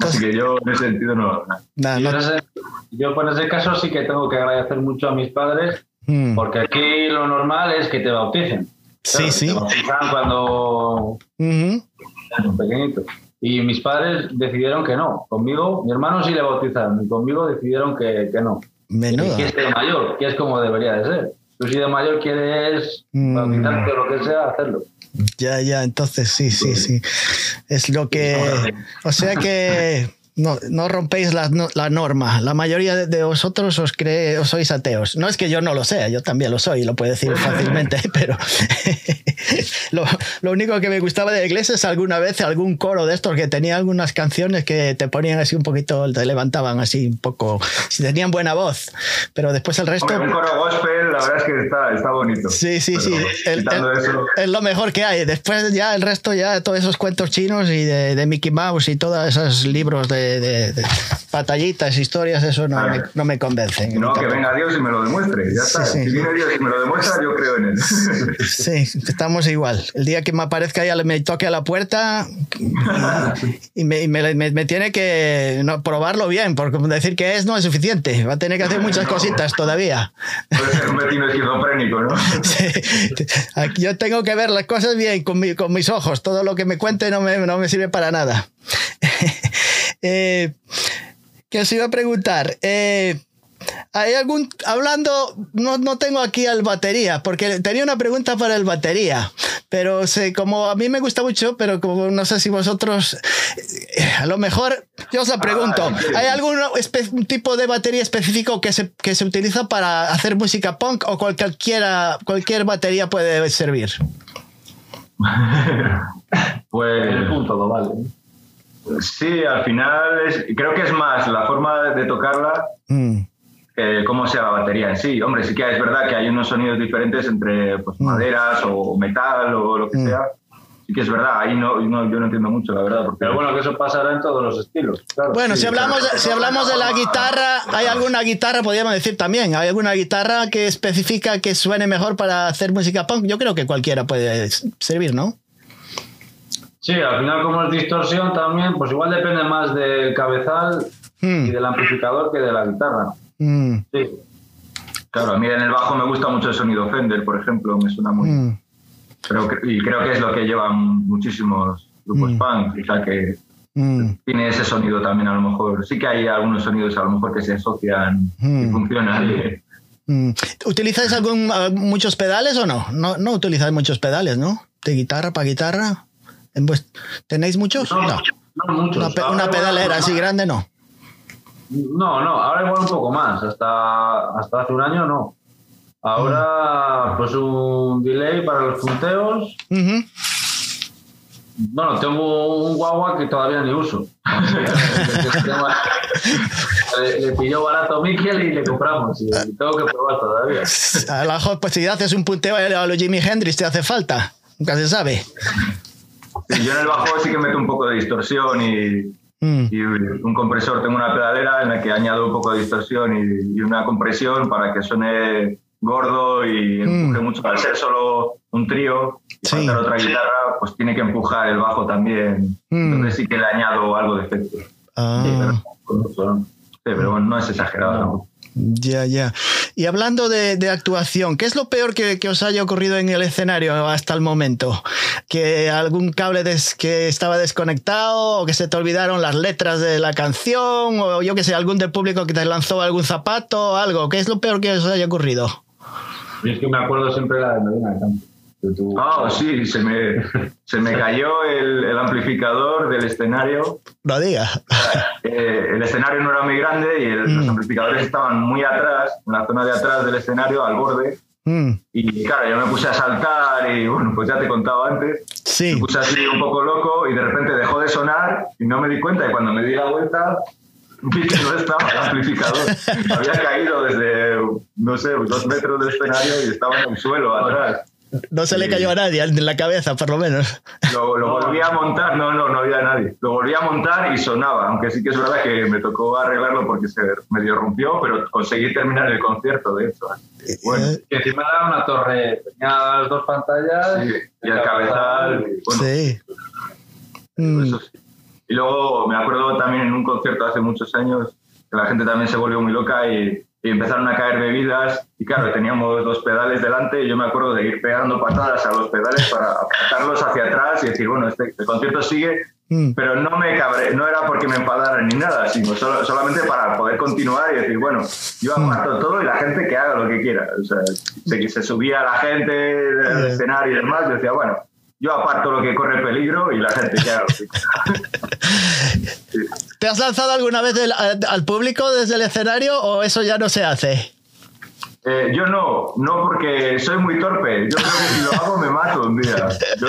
[SPEAKER 3] Así que yo en ese sentido no.
[SPEAKER 1] nada,
[SPEAKER 4] Yo,
[SPEAKER 1] no-
[SPEAKER 4] en ese- yo por ese caso sí que tengo que agradecer mucho a mis padres,
[SPEAKER 1] Mm.
[SPEAKER 4] porque aquí lo normal es que te bauticen.
[SPEAKER 1] Sí,
[SPEAKER 4] Claro,
[SPEAKER 1] sí.
[SPEAKER 4] Te bautizan cuando
[SPEAKER 1] Ujú.
[SPEAKER 4] eres pequeñito. Y mis padres decidieron que no. Conmigo, mi hermano sí le bautizaron, y conmigo decidieron que, que no.
[SPEAKER 1] Menudo.
[SPEAKER 4] Que es de mayor, que es como debería de ser. Tú si de mayor quieres
[SPEAKER 1] Mm.
[SPEAKER 4] bautizarte o lo que sea, hacerlo.
[SPEAKER 1] Ya, ya, entonces sí, sí, sí. Es lo que. O sea que no, no rompéis la, no- la norma. La mayoría de, de vosotros os cree, os sois ateos. No es que yo no lo sea, yo también lo soy, lo puedo decir fácilmente, pero lo, lo único que me gustaba de la iglesia es alguna vez algún coro de estos que tenía algunas canciones que te ponían así un poquito, te levantaban así un poco, si tenían buena voz, pero después el resto.
[SPEAKER 3] Hombre, un coro gospel, la verdad es que está, está bonito.
[SPEAKER 1] Sí, sí, sí.
[SPEAKER 3] Pero
[SPEAKER 1] El-
[SPEAKER 3] quitando
[SPEAKER 1] el-
[SPEAKER 3] eso,
[SPEAKER 1] es lo mejor que hay. Después ya el resto, ya todos esos cuentos chinos y de, de Mickey Mouse y todos esos libros de, de- de batallitas, historias, eso no, me, no me convencen.
[SPEAKER 3] no, que venga Dios y me lo demuestre. Ya está.
[SPEAKER 1] sí.
[SPEAKER 3] Si viene Dios y me lo demuestra, yo creo en él.
[SPEAKER 1] Sí, estamos igual. El día que me aparezca ya me toque a la puerta y me, y me- me- me tiene que no, probarlo bien, porque decir que es no es suficiente. Va a tener que hacer muchas cositas todavía.
[SPEAKER 3] Puede ser un vecino esquizofrénico, ¿no?
[SPEAKER 1] Sí. Yo tengo que ver las cosas bien con, mi- con mis ojos. Todo lo que me cuente no me, no me sirve para nada. Eh, ¿Qué os iba a preguntar? Eh, ¿Hay algún. Hablando. No, no tengo aquí al batería, porque tenía una pregunta para el batería. Pero sé, como a mí me gusta mucho, pero como no sé si vosotros. eh, A lo mejor. Yo os la pregunto.
[SPEAKER 3] sí.
[SPEAKER 1] ¿Hay algún tipo de batería específico que se, que se utiliza para hacer música punk o cualquiera, cualquier batería puede servir?
[SPEAKER 3] Pues
[SPEAKER 4] el punto vale.
[SPEAKER 3] Sí, al final es, creo que es más la forma de tocarla
[SPEAKER 1] Mm,
[SPEAKER 3] que cómo sea la batería en sí. Hombre, sí que es verdad que hay unos sonidos diferentes entre pues, maderas o metal o lo que
[SPEAKER 1] Mm.
[SPEAKER 3] sea. Sí que es verdad, ahí no, no- yo no entiendo mucho, la verdad. Porque
[SPEAKER 4] Pero bueno, que eso pasará en todos los estilos. Claro.
[SPEAKER 1] Bueno,
[SPEAKER 3] sí,
[SPEAKER 1] si hablamos,
[SPEAKER 3] claro.
[SPEAKER 1] si hablamos de la guitarra, hay alguna guitarra, podríamos decir también, hay alguna guitarra que especifica que suene mejor para hacer música punk. Yo creo que cualquiera puede servir, ¿no?
[SPEAKER 4] Sí, al final como es distorsión también, pues igual depende más del cabezal
[SPEAKER 1] Mm,
[SPEAKER 4] y del amplificador que de la guitarra.
[SPEAKER 1] mm,
[SPEAKER 4] Sí.
[SPEAKER 3] Claro, a mí en el bajo me gusta mucho el sonido Fender, por ejemplo, me suena muy...
[SPEAKER 1] mm.
[SPEAKER 3] Creo que- y creo que es lo que llevan muchísimos grupos punk, o sea que tiene ese sonido también a lo mejor. Sí que hay algunos sonidos a lo mejor que se asocian y funcionan.
[SPEAKER 1] mm. ¿Utilizáis algún, muchos pedales o no? no? No utilizáis muchos pedales, ¿no? De guitarra para guitarra. ¿Tenéis muchos?
[SPEAKER 4] No,
[SPEAKER 1] No.
[SPEAKER 4] no muchos.
[SPEAKER 1] Una, pe-
[SPEAKER 4] Ahora
[SPEAKER 1] una
[SPEAKER 4] igual
[SPEAKER 1] pedalera así grande, no.
[SPEAKER 4] No, no, ahora igual un poco más. Hasta, hasta hace un año no. Ahora, pues un delay para los punteos. Bueno, tengo un guagua que todavía ni uso. le, le pilló barato a Miquel y le compramos. Y tengo que probar todavía.
[SPEAKER 1] A lo mejor, pues si haces un punteo a los Jimi Hendrix te hace falta. Nunca se sabe.
[SPEAKER 3] Sí, yo en el bajo sí que meto un poco de distorsión y,
[SPEAKER 1] Mm,
[SPEAKER 3] y un compresor. Tengo una pedalera en la que añado un poco de distorsión y, y una compresión para que suene gordo y empuje
[SPEAKER 1] Mm.
[SPEAKER 3] mucho. Al ser solo un trío y
[SPEAKER 1] Sí.
[SPEAKER 3] faltar otra guitarra, pues tiene que empujar el bajo también.
[SPEAKER 1] Mm.
[SPEAKER 3] Entonces sí que le añado algo de efecto. Sí,
[SPEAKER 1] ah,
[SPEAKER 3] pero, sí, pero bueno, no es exagerado
[SPEAKER 4] No.
[SPEAKER 1] Ya, ya. Y hablando de, de actuación, ¿qué es lo peor que, os haya ocurrido en el escenario hasta el momento? ¿Que algún cable des, que estaba desconectado o que se te olvidaron las letras de la canción o yo que sé, algún del público que te lanzó algún zapato o algo? ¿Qué es lo peor que os haya ocurrido?
[SPEAKER 4] Es que me acuerdo siempre la de Medina
[SPEAKER 3] Ah, oh, sí, se me, se me cayó el, el, amplificador del escenario.
[SPEAKER 1] No diga.
[SPEAKER 3] Eh, el escenario no era muy grande y el, mm. los amplificadores estaban muy atrás, en la zona de atrás del escenario, al borde. Mm. Y claro, yo me puse a saltar y bueno, pues ya te contaba antes.
[SPEAKER 1] Sí.
[SPEAKER 3] Me puse así un poco loco y de repente dejó de sonar y no me di cuenta y cuando me di la vuelta vi que no estaba el amplificador. Había caído desde, no sé, dos metros del escenario y estaba en el suelo atrás.
[SPEAKER 1] No se le cayó a nadie en la cabeza, por lo menos.
[SPEAKER 3] Lo, lo, volví a montar, no, no, no había nadie. Lo volví a montar y sonaba, aunque sí que es verdad que me tocó arreglarlo porque se medio rompió, pero conseguí terminar el concierto, de hecho.
[SPEAKER 4] Bueno. Eh, que encima era una torre, tenía las dos pantallas.
[SPEAKER 3] Sí, y el cabezal. Bueno,
[SPEAKER 1] sí.
[SPEAKER 3] Eso sí. Y luego me acuerdo también en un concierto hace muchos años que la gente también se volvió muy loca y y empezaron a caer bebidas y claro, teníamos los pedales delante y yo me acuerdo de ir pegando patadas a los pedales para apartarlos hacia atrás y decir, bueno, este, el concierto sigue, mm. pero no me cabré, no era porque me enfadaran ni nada, sino solo, solamente para poder continuar y decir, bueno, yo mm. aparto todo y la gente que haga lo que quiera. O sea, se, se subía la gente del escenario y demás, yo decía, bueno, yo aparto lo que corre peligro y la gente que haga lo que quiera.
[SPEAKER 1] ¿Te has lanzado alguna vez del, al público desde el escenario o eso ya no se hace?
[SPEAKER 3] Eh, yo no, no porque soy muy torpe. Yo creo que si lo hago me mato un día. Yo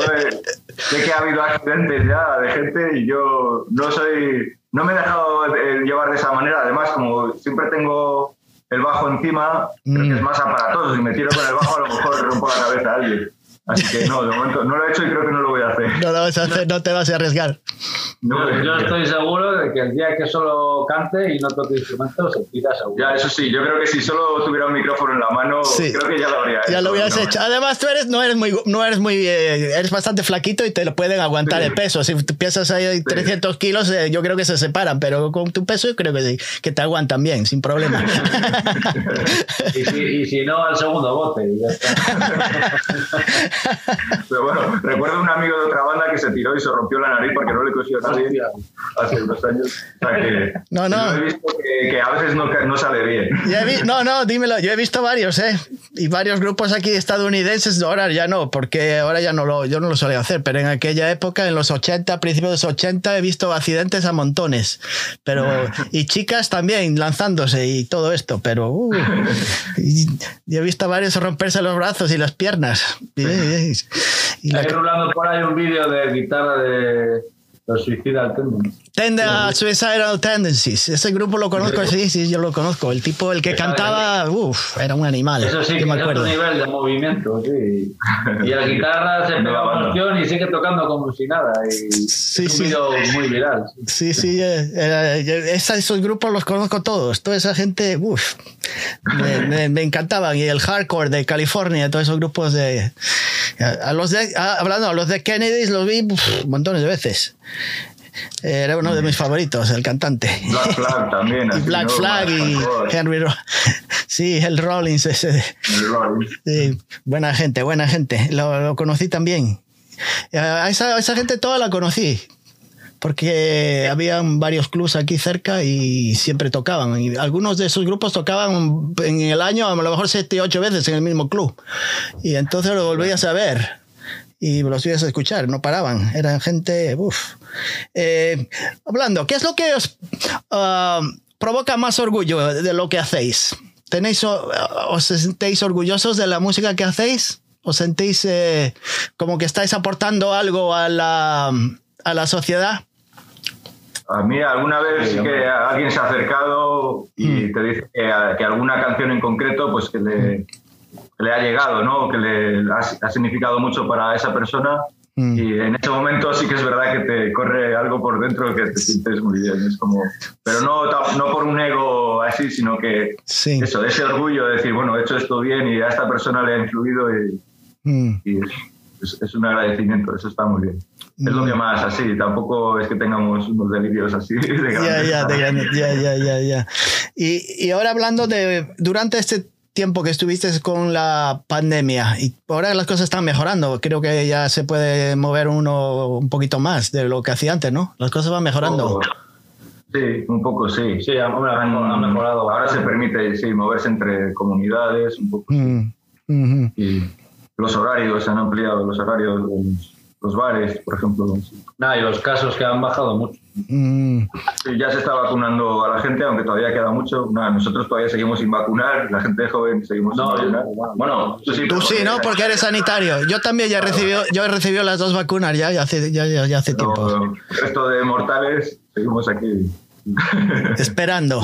[SPEAKER 3] sé que ha habido accidentes ya de gente y yo no soy, no me he dejado llevar de esa manera. Además, como siempre tengo el bajo encima, creo que es mm. más aparatoso. Si me tiro con el bajo, a lo mejor rompo la cabeza a alguien. Así que no, de momento no lo he hecho y creo que no lo voy a hacer.
[SPEAKER 1] No lo vas a hacer, no te vas a arriesgar.
[SPEAKER 4] No, yo, estoy seguro de que el día que solo cante y no toque instrumentos, se tira seguro.
[SPEAKER 3] Ya, eso sí, yo creo que si solo tuviera un micrófono en la mano, creo que ya lo habría hecho.
[SPEAKER 1] Ya lo hubieras hecho. Además, tú eres, no eres muy, no eres muy, eh, eres bastante flaquito y te lo pueden aguantar el peso. Si tú piensas ahí 300 kilos, eh, yo creo que se separan, pero con tu peso yo creo que sí, que te aguantan bien, sin problema.
[SPEAKER 4] y, si, y, si, no, al segundo bote. Y ya está.
[SPEAKER 3] Pero bueno, recuerdo un amigo de otra banda que se tiró y se rompió la nariz porque no le cosió a nadie hace unos años. O sea que
[SPEAKER 1] no, no.
[SPEAKER 3] he visto que, que, a veces no, no sale bien.
[SPEAKER 1] Vi, no, no, dímelo. Yo he visto varios, ¿eh? Y varios grupos aquí estadounidenses, ahora ya no, porque ahora ya no lo, yo no lo solía hacer, pero en aquella época, en los 80, principios de los 80, he visto accidentes a montones. Pero, y chicas también lanzándose y todo esto, pero uh, y, he visto a varios romperse los brazos y las piernas.
[SPEAKER 4] Y la... Hay rulando por ahí un vídeo de guitarra de los Suicidal Tendencies.
[SPEAKER 1] Tenda Suicidal Tendencies. Ese grupo lo conozco, sí, sí, yo lo conozco. El tipo, el que cantaba, uff, era un animal.
[SPEAKER 4] Eso sí, que me acuerdo. Es nivel de movimiento, sí. Y la guitarra se pega una opción y sigue tocando como si nada. Y sí, es un sí. muy viral.
[SPEAKER 1] Sí, sí, esos grupos los conozco todos. Toda esa gente, uff, me, me, me, encantaban. Y el hardcore de California, todos esos grupos de. A los de hablando, a los de Kennedy los vi uf, montones de veces. Era uno de mis favoritos, el cantante.
[SPEAKER 3] Black Flag también.
[SPEAKER 1] y Black Flag y Henry Ro Sí, el Rollins ese.
[SPEAKER 3] El Rollins.
[SPEAKER 1] Sí, buena gente, buena gente. Lo, lo conocí también. A esa, a esa, gente toda la conocí. Porque habían varios clubs aquí cerca y siempre tocaban. Y algunos de esos grupos tocaban en el año a lo mejor 7, 8 veces en el mismo club. Y entonces lo volvías a ver y los ibas a escuchar, no paraban, eran gente, uff. Eh, hablando, ¿qué es lo que os uh, provoca más orgullo de lo que hacéis? ¿Tenéis, ¿Os sentéis orgullosos de la música que hacéis? ¿Os sentís eh, como que estáis aportando algo a la, a la sociedad?
[SPEAKER 3] A mí alguna vez sí que alguien se ha acercado y mm. te dice que, que, alguna canción en concreto, pues que le, le ha llegado, ¿no? que le ha, ha significado mucho para esa persona. Mm. Y en ese momento sí que es verdad que te corre algo por dentro que te sientes muy bien. Es como, pero no, no por un ego así, sino que
[SPEAKER 1] sí.
[SPEAKER 3] eso, ese orgullo de decir, bueno, he hecho esto bien y a esta persona le ha influido y,
[SPEAKER 1] mm.
[SPEAKER 3] y es, es un agradecimiento, eso está muy bien. Es lo que
[SPEAKER 1] Mm.
[SPEAKER 3] más así, tampoco es que tengamos unos delirios así de
[SPEAKER 1] Ya, ya, ya, ya, ya, ya. Y, y ahora hablando de, durante este tiempo que estuviste con la pandemia, y ahora las cosas están mejorando, creo que ya se puede mover uno un poquito más de lo que hacía antes, ¿no? Las cosas van mejorando.
[SPEAKER 3] Sí, un poco sí.
[SPEAKER 4] Sí, ha mejorado.
[SPEAKER 3] Ahora se permite sí, moverse entre comunidades un poco.
[SPEAKER 1] Mm.
[SPEAKER 3] Y los horarios, se han ampliado los horarios, los, los bares, por ejemplo.
[SPEAKER 4] Nada, y los casos que han bajado mucho.
[SPEAKER 1] Mm,
[SPEAKER 3] Sí, ya se está vacunando a la gente, aunque todavía queda mucho. Nada, nosotros todavía seguimos sin vacunar, la gente joven seguimos
[SPEAKER 4] No,
[SPEAKER 3] sin
[SPEAKER 4] yo-
[SPEAKER 3] vacunar. Bueno, tú sí.
[SPEAKER 1] Tú
[SPEAKER 3] pero-
[SPEAKER 1] sí, ¿no? Porque eres sanitario. Yo también ya he recibido, yo he recibido las dos vacunas ya, ya hace, ya, ya- ya hace
[SPEAKER 3] pero
[SPEAKER 1] tiempo.
[SPEAKER 3] el resto de mortales seguimos aquí.
[SPEAKER 1] Esperando.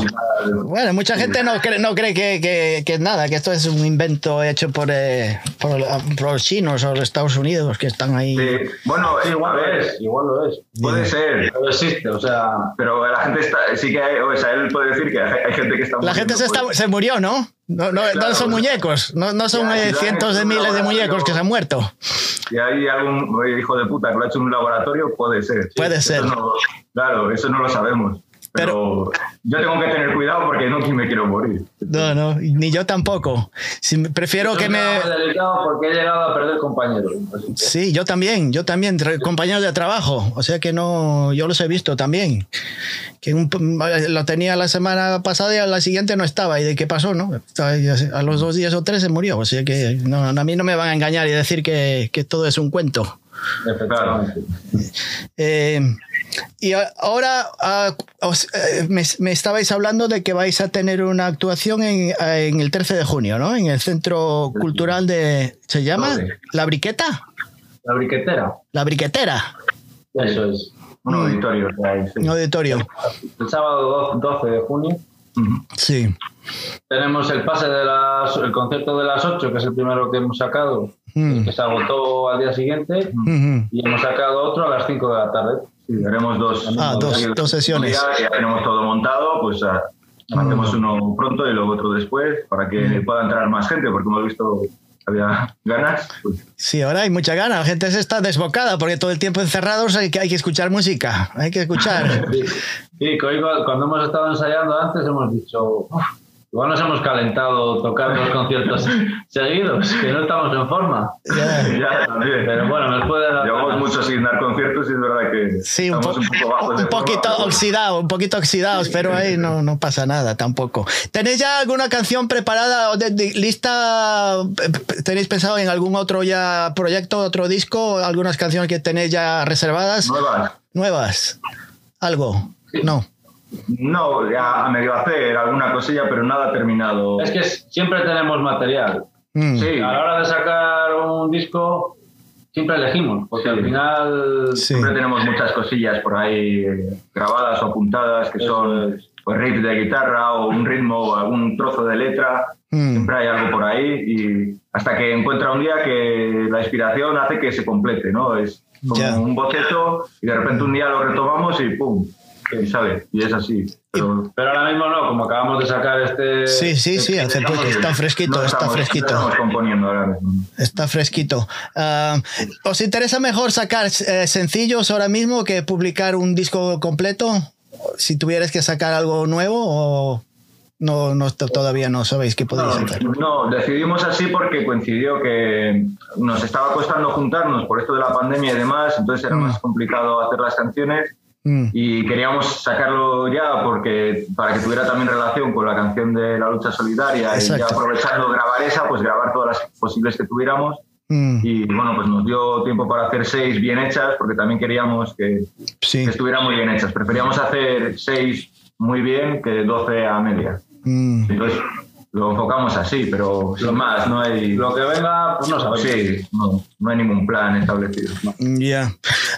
[SPEAKER 1] Bueno, mucha gente no cree, no cree que, que, que nada, que esto es un invento hecho por, eh, por, por los chinos o los Estados Unidos que están ahí.
[SPEAKER 3] Sí, bueno,
[SPEAKER 4] Sí, igual lo es, igual lo es.
[SPEAKER 3] puede ser,
[SPEAKER 4] Pero existe, o sea,
[SPEAKER 3] pero la gente está, sí que hay, o sea, él puede decir que hay, hay gente que está
[SPEAKER 1] La gente se, está,
[SPEAKER 3] pues.
[SPEAKER 1] se murió, ¿no? No, no, no
[SPEAKER 3] Claro.
[SPEAKER 1] son muñecos, no, no son
[SPEAKER 3] Ya,
[SPEAKER 1] eh, cientos de miles de muñecos que se han muerto.
[SPEAKER 3] Si hay algún hijo de puta que lo ha hecho en un laboratorio, puede ser.
[SPEAKER 1] Puede
[SPEAKER 3] Eso
[SPEAKER 1] ser.
[SPEAKER 3] no- claro, eso no lo sabemos. Pero, yo tengo que tener cuidado porque no me quiero morir.
[SPEAKER 1] No, no, ni yo tampoco. Si, prefiero que me...
[SPEAKER 4] porque he llegado a perder compañeros. que-
[SPEAKER 1] Sí, yo también, yo también, compañeros de trabajo, o sea que no, yo los he visto también. Que un- lo tenía la semana pasada y a la siguiente no estaba. ¿Y de qué pasó? No? A los dos días o tres se murió, o sea que no, a mí no me van a engañar y decir que, que todo es un cuento. Eh, y ahora ah, os- eh, me, me estabais hablando de que vais a tener una actuación en, eh, en el 13 de junio, ¿no? En el Centro Cultural de... ¿Se llama? ¿La Briqueta?
[SPEAKER 4] La briquetera.
[SPEAKER 1] La Briquetera,
[SPEAKER 4] Eso es.
[SPEAKER 3] Un auditorio. hay, sí.
[SPEAKER 1] un auditorio.
[SPEAKER 4] El sábado 12 de junio.
[SPEAKER 1] Sí.
[SPEAKER 4] tenemos el pase de las, el concierto de las 8, que es el primero que hemos sacado,
[SPEAKER 1] Mm.
[SPEAKER 4] que se agotó al día siguiente, y hemos sacado otro a las 5 de la tarde.
[SPEAKER 3] Sí, haremos dos,
[SPEAKER 1] Ah, dos- dos sesiones.
[SPEAKER 3] Ya, tenemos todo montado, pues ah, hacemos uno pronto y luego otro después para que pueda entrar más gente, porque hemos visto había ganas. Pues,
[SPEAKER 1] Sí, ahora hay mucha gana. La gente se está desbocada porque todo el tiempo encerrados hay que, hay que escuchar música. Hay que escuchar.
[SPEAKER 4] Sí, cuando hemos estado ensayando antes hemos dicho, "Uf, igual nos hemos calentado tocando los conciertos seguidos, que no estamos en forma.
[SPEAKER 1] Ya.
[SPEAKER 3] ya, también.
[SPEAKER 4] Pero bueno, nos puede dar...
[SPEAKER 3] Llevamos mucho sin dar conciertos y es verdad que
[SPEAKER 1] Sí, un,
[SPEAKER 3] estamos
[SPEAKER 1] po-
[SPEAKER 3] un poco bajos de
[SPEAKER 1] un poquito oxidado, un poquito oxidados, pero ahí no, no pasa nada tampoco. ¿Tenéis ya alguna canción preparada o de- de- lista? ¿Tenéis pensado en algún otro ya proyecto, otro disco? ¿Algunas canciones que tenéis ya reservadas?
[SPEAKER 3] Nuevas.
[SPEAKER 1] ¿Nuevas? ¿Algo? No.
[SPEAKER 3] No, ya a medio hacer alguna cosilla, pero nada terminado.
[SPEAKER 4] Es que siempre tenemos material.
[SPEAKER 1] Mm.
[SPEAKER 3] Sí,
[SPEAKER 4] A la hora de sacar un disco, siempre elegimos, porque
[SPEAKER 3] Sí.
[SPEAKER 4] al final...
[SPEAKER 1] Sí.
[SPEAKER 3] Siempre tenemos muchas cosillas por ahí eh, grabadas o apuntadas que
[SPEAKER 4] Eso
[SPEAKER 3] son
[SPEAKER 4] es.
[SPEAKER 3] pues, riffs de guitarra o un ritmo o algún trozo de letra.
[SPEAKER 1] Mm.
[SPEAKER 3] Siempre hay algo por ahí y hasta que encuentra un día que la inspiración hace que se complete, ¿no? Es como un boceto y de repente un día lo retomamos y ¡pum! Y sale. Y es así. Pero
[SPEAKER 4] Pero ahora mismo no, como acabamos de sacar este...
[SPEAKER 1] Sí, sí, sí, hace poco. Está fresquito,
[SPEAKER 3] no
[SPEAKER 1] está
[SPEAKER 3] estamos-
[SPEAKER 1] fresquito.
[SPEAKER 3] no Estamos componiendo ahora mismo.
[SPEAKER 1] Está fresquito. Ah, ¿Os interesa mejor sacar eh, sencillos ahora mismo que publicar un disco completo? Si tuvieras que sacar algo nuevo o no, no todavía no sabéis qué podéis hacer.
[SPEAKER 3] No, decidimos así porque coincidió que nos estaba costando juntarnos por esto de la pandemia y demás, entonces era
[SPEAKER 1] Mm.
[SPEAKER 3] más complicado hacer las canciones
[SPEAKER 1] Mm,
[SPEAKER 3] y queríamos sacarlo ya porque para que tuviera también relación con la canción de la lucha solidaria y
[SPEAKER 1] Exacto.
[SPEAKER 3] ya aprovechando grabar esa, pues grabar todas las posibles que tuviéramos
[SPEAKER 1] mm,
[SPEAKER 3] y bueno, pues nos dio tiempo para hacer seis bien hechas porque también queríamos que,
[SPEAKER 1] sí.
[SPEAKER 3] que estuvieran muy bien hechas. Preferíamos hacer seis muy bien que doce a media.
[SPEAKER 1] mm.
[SPEAKER 3] Entonces lo enfocamos así, pero sin más, no hay...
[SPEAKER 4] Lo que venga, pues no sabemos.
[SPEAKER 3] Sí, no, no hay ningún plan establecido.
[SPEAKER 1] Ya.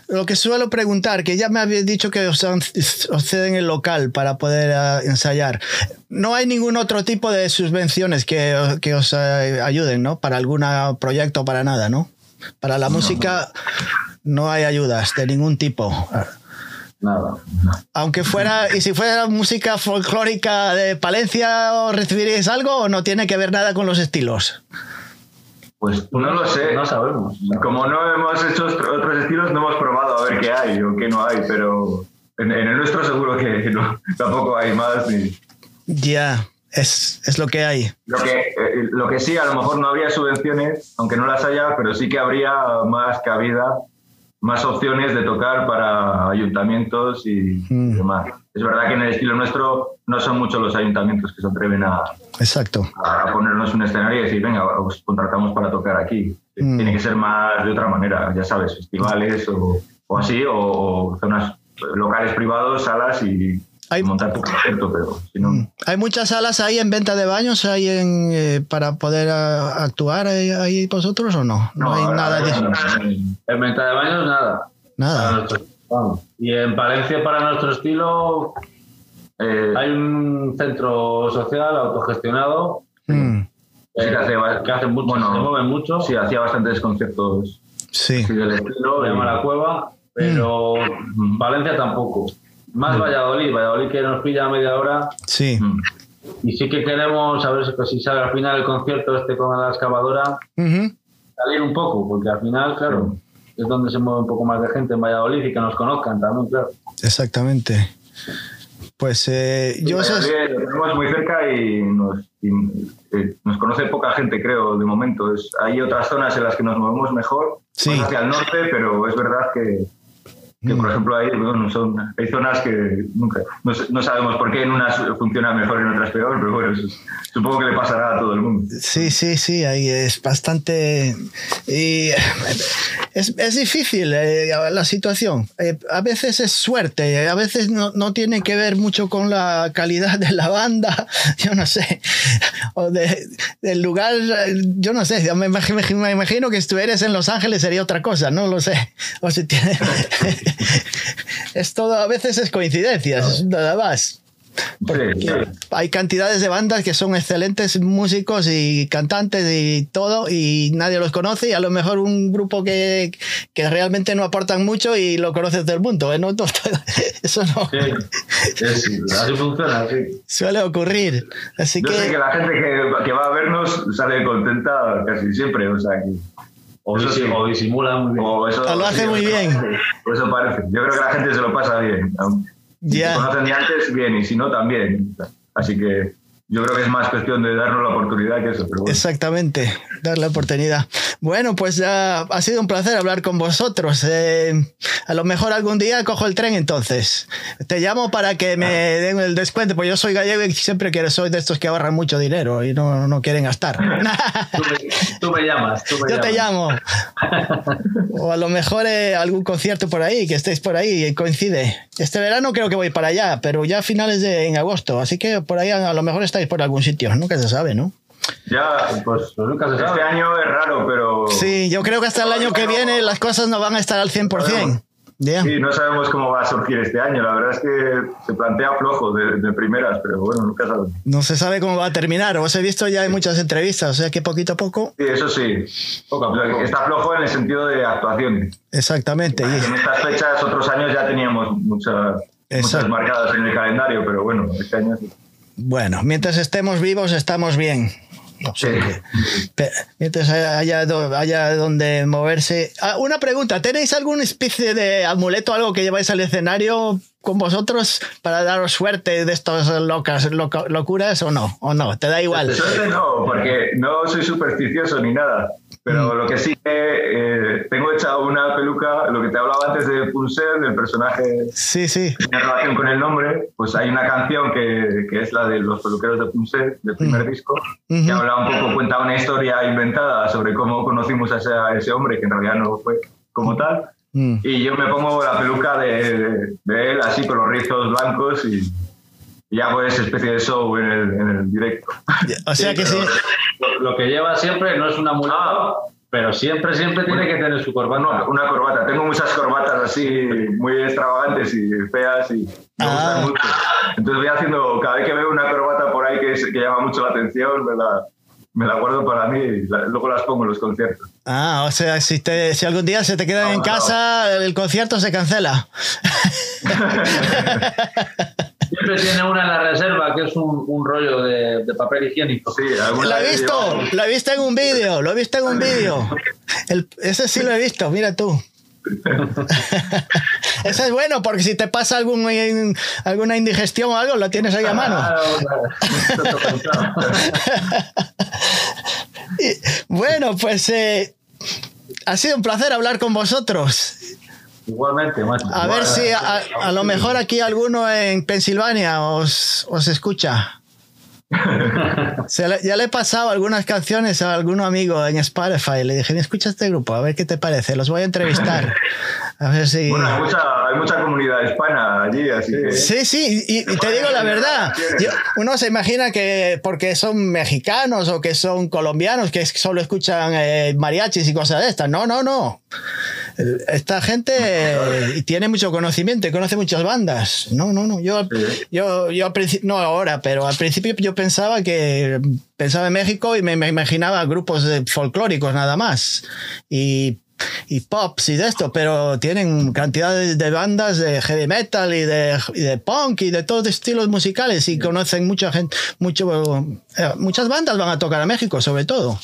[SPEAKER 1] Lo que suelo preguntar, que ya me habéis dicho que os, os ceden el local para poder ah, ensayar. No hay ningún otro tipo de subvenciones que, que os eh, ayuden, ¿no? Para algún proyecto, para nada, ¿no? Para la música no hay ayudas de ningún tipo.
[SPEAKER 4] Nada.
[SPEAKER 1] Aunque fuera, y si fuera música folclórica de Palencia, ¿os recibiríais algo o no tiene que ver nada con los estilos?
[SPEAKER 3] Pues no lo sé.
[SPEAKER 4] No sabemos.
[SPEAKER 3] Como no hemos hecho otro- otros estilos, no hemos probado a ver qué hay o qué no hay, pero en, en el nuestro seguro que no, tampoco hay más. Ni,
[SPEAKER 1] Ya, es, es lo que hay.
[SPEAKER 3] lo, que, eh, lo que sí, a lo mejor no habría subvenciones, aunque no las haya, pero sí que habría más cabida, más opciones de tocar para ayuntamientos y
[SPEAKER 1] Mm.
[SPEAKER 3] demás. Es verdad que en el estilo nuestro no son muchos los ayuntamientos que se atreven a,
[SPEAKER 1] Exacto.
[SPEAKER 3] a ponernos un escenario y decir, venga, os contratamos para tocar aquí.
[SPEAKER 1] Mm.
[SPEAKER 3] Tiene que ser más de otra manera, ya sabes, festivales o, o así, o, o zonas locales privados, salas y
[SPEAKER 1] Hay-
[SPEAKER 3] montar tu concierto, pero si no...
[SPEAKER 1] Mm. Hay muchas salas ahí en venta de baños hay en, eh, para poder ah, actuar ahí, ahí vosotros o no? No, hay nada de
[SPEAKER 3] no, no, no.
[SPEAKER 4] En venta de baños, nada.
[SPEAKER 1] Nada.
[SPEAKER 4] Vamos. Y en Palencia, para nuestro estilo,
[SPEAKER 3] Eh,
[SPEAKER 4] hay un centro social autogestionado
[SPEAKER 1] Mm,
[SPEAKER 3] Sí, que hace,
[SPEAKER 4] eh, que hace mucho,
[SPEAKER 3] bueno,
[SPEAKER 4] se mueven mucho.
[SPEAKER 3] Sí, hacía bastantes conciertos
[SPEAKER 1] Sí.
[SPEAKER 3] así del estilo.
[SPEAKER 4] se llama La Cueva, pero
[SPEAKER 3] Mm.
[SPEAKER 4] Valencia tampoco. Más Valladolid, Valladolid que nos pilla a media hora.
[SPEAKER 1] Sí.
[SPEAKER 3] Mm.
[SPEAKER 4] Y sí que queremos, a ver si, pues, si sale al final el concierto este con la excavadora, salir un poco, porque al final, claro, es donde se mueve un poco más de gente en Valladolid y que nos conozcan también, claro.
[SPEAKER 1] Exactamente. Pues eh, yo eso es-
[SPEAKER 3] Valladolid lo tenemos muy cerca y nos, y, eh, nos conoce poca gente, creo, de momento. Es, hay otras zonas en las que nos movemos mejor,
[SPEAKER 1] Sí.
[SPEAKER 3] más hacia el norte, pero es verdad que, que,
[SPEAKER 1] Mm.
[SPEAKER 3] por ejemplo, hay, bueno, son, hay zonas que nunca, no, sabemos por qué en unas funciona mejor y en otras peor, pero bueno, eso supongo que le pasará a todo el mundo.
[SPEAKER 1] Sí, sí, sí, ahí es bastante... Y es, es difícil eh, la situación. Eh, a veces es suerte, a veces no, no tiene que ver mucho con la calidad de la banda, yo no sé, o de- del lugar, eh, yo no sé, me imagino, me imagino que si tú eres en Los Ángeles sería otra cosa, no lo sé. O si tiene... es todo, a veces es coincidencias, nada más. Porque
[SPEAKER 3] Sí,
[SPEAKER 1] hay cantidades de bandas que son excelentes músicos y cantantes y todo, y nadie los conoce, y a lo mejor un grupo que, que realmente no aportan mucho y lo conoce todo el mundo. ¿eh? No, no, eso no
[SPEAKER 4] Sí, es- así funciona, sí.
[SPEAKER 1] suele ocurrir. Así
[SPEAKER 3] Yo sé que la gente que, que va a vernos sale contenta casi siempre, o sea que...
[SPEAKER 4] O,
[SPEAKER 3] Eso
[SPEAKER 4] disi-
[SPEAKER 3] sí.
[SPEAKER 4] o disimula muy bien.
[SPEAKER 3] o eso,
[SPEAKER 1] O lo hace muy bien.
[SPEAKER 3] Por eso parece. Yo creo que la gente se lo pasa bien. Aunque- Si conocen de antes, bien, y si no, también. Así que yo creo que es más cuestión de darnos la oportunidad que eso. Pero bueno.
[SPEAKER 1] exactamente, dar la oportunidad. Bueno, pues ya ha sido un placer hablar con vosotros. Eh, a lo mejor algún día cojo el tren entonces. Te llamo para que me den el descuento, porque yo soy gallego y siempre quiero, soy de estos que ahorran mucho dinero y no, no quieren gastar.
[SPEAKER 4] Tú me, tú me llamas, tú me
[SPEAKER 1] Yo te
[SPEAKER 4] llamas.
[SPEAKER 1] llamo. O a lo mejor eh, algún concierto por ahí, que estéis por ahí coincide. Este verano creo que voy para allá, pero ya a finales de en agosto. Así que por ahí a, a lo mejor estáis por algún sitio. Nunca se sabe, ¿no?
[SPEAKER 3] Ya,
[SPEAKER 4] Pues, pues nunca se
[SPEAKER 3] este
[SPEAKER 4] sabe.
[SPEAKER 3] año es raro, pero.
[SPEAKER 1] Sí, yo creo que hasta el año que viene las cosas no van a estar al 100%. Ya.
[SPEAKER 3] Sí, no sabemos cómo va a surgir este año. La verdad es que se plantea flojo de, de primeras, pero bueno, nunca sabemos.
[SPEAKER 1] No se sabe cómo va a terminar. Os he visto ya en muchas entrevistas, o sea que poquito a poco.
[SPEAKER 3] Sí, eso sí.
[SPEAKER 4] Poco a poco.
[SPEAKER 3] Está flojo en el sentido de actuaciones.
[SPEAKER 1] Exactamente. y-
[SPEAKER 3] En estas fechas, otros años ya teníamos muchas, muchas marcadas en el calendario, pero bueno, este año sí.
[SPEAKER 1] bueno, mientras estemos vivos estamos bien.
[SPEAKER 3] Sí.
[SPEAKER 1] Pe- Mientras haya, do- haya donde moverse. Ah, una pregunta, ¿tenéis alguna especie de amuleto, algo que lleváis al escenario con vosotros para daros suerte de estas locas locuras o no? ¿O no? ¿Te da igual?
[SPEAKER 3] Suerte no, porque no soy supersticioso ni nada. Pero lo que sí que eh, tengo hecha una peluca, lo que te hablaba antes de Punset, del personaje
[SPEAKER 1] Sí, sí.
[SPEAKER 3] en relación con el nombre, pues hay una canción que, que es la de los peluqueros de Punset, del primer disco, que
[SPEAKER 1] Ujú.
[SPEAKER 3] habla un poco, cuenta una historia inventada sobre cómo conocimos a ese, a ese hombre, que en realidad no fue como tal.
[SPEAKER 1] Mm.
[SPEAKER 3] Y yo me pongo la peluca de, de- de él, así con los rizos blancos, y, y hago esa especie de show en el, en el directo.
[SPEAKER 1] O sea que sí.
[SPEAKER 4] Lo, lo que lleva siempre no es una amuleto, pero siempre, siempre tiene que tener su corbata.
[SPEAKER 3] Una, una corbata. Tengo muchas corbatas así muy extravagantes y feas y me
[SPEAKER 1] Ah.
[SPEAKER 3] gustan mucho. Entonces voy haciendo, cada vez que veo una corbata por ahí que, es- que llama mucho la atención, la, me la guardo para mí y la- luego las pongo en los conciertos.
[SPEAKER 1] Ah, o sea, si, te, si algún día se te quedan
[SPEAKER 3] No,
[SPEAKER 1] en
[SPEAKER 3] no.
[SPEAKER 1] casa, el concierto se cancela.
[SPEAKER 4] Siempre tiene una en la reserva es un, un rollo de, de papel higiénico.
[SPEAKER 3] Sí, alguna
[SPEAKER 1] Lo he
[SPEAKER 3] vez
[SPEAKER 1] visto, lo he visto en un vídeo, lo he visto en un vídeo. Ese sí lo he visto, mira tú. Ese es bueno porque si te pasa algún, alguna indigestión o algo, lo tienes ahí a mano.
[SPEAKER 4] Claro.
[SPEAKER 1] Y, bueno, pues eh, ha sido un placer hablar con vosotros.
[SPEAKER 4] Igualmente.
[SPEAKER 1] A ver si a, a lo mejor aquí alguno en Pensilvania os, os escucha. Se le- ya le he pasado algunas canciones a algún amigo en Spotify. Le dije, escucha este grupo, a ver qué te parece. Los voy a entrevistar. A ver si...
[SPEAKER 3] Bueno, hay mucha, hay mucha comunidad hispana allí, así que.
[SPEAKER 1] Sí, sí, y, y te digo la verdad. yo- uno se imagina que porque son mexicanos o que son colombianos, que solo escuchan eh, mariachis y cosas de estas. No, no, no. Esta gente eh, tiene mucho conocimiento y conoce muchas bandas. No, no, no. Yo, yo, yo al principio, no ahora, pero al principio yo pensaba que pensaba en México y me, me imaginaba grupos folclóricos nada más. Y y pops y de esto, pero tienen cantidades de bandas de heavy metal y de, y de punk y de todos estilos musicales y conocen mucha gente, mucho, eh, muchas bandas van a tocar a México, sobre todo.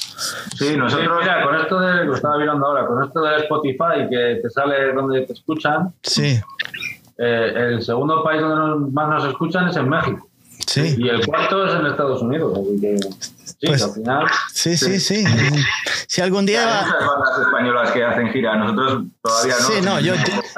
[SPEAKER 3] Sí, nosotros.
[SPEAKER 4] mira, con esto de, lo estaba mirando ahora, con esto de Spotify que te sale donde te escuchan,
[SPEAKER 1] Sí,
[SPEAKER 4] eh, el segundo país donde más nos escuchan es en México.
[SPEAKER 1] sí,
[SPEAKER 4] Y el cuarto es en Estados Unidos. Así que, sí,
[SPEAKER 1] Pues-
[SPEAKER 4] al final.
[SPEAKER 1] sí, sí, sí. Si algún
[SPEAKER 3] Hay
[SPEAKER 1] día...
[SPEAKER 3] muchas bandas españolas que hacen gira, nosotros todavía no.
[SPEAKER 1] Sí, no, yo,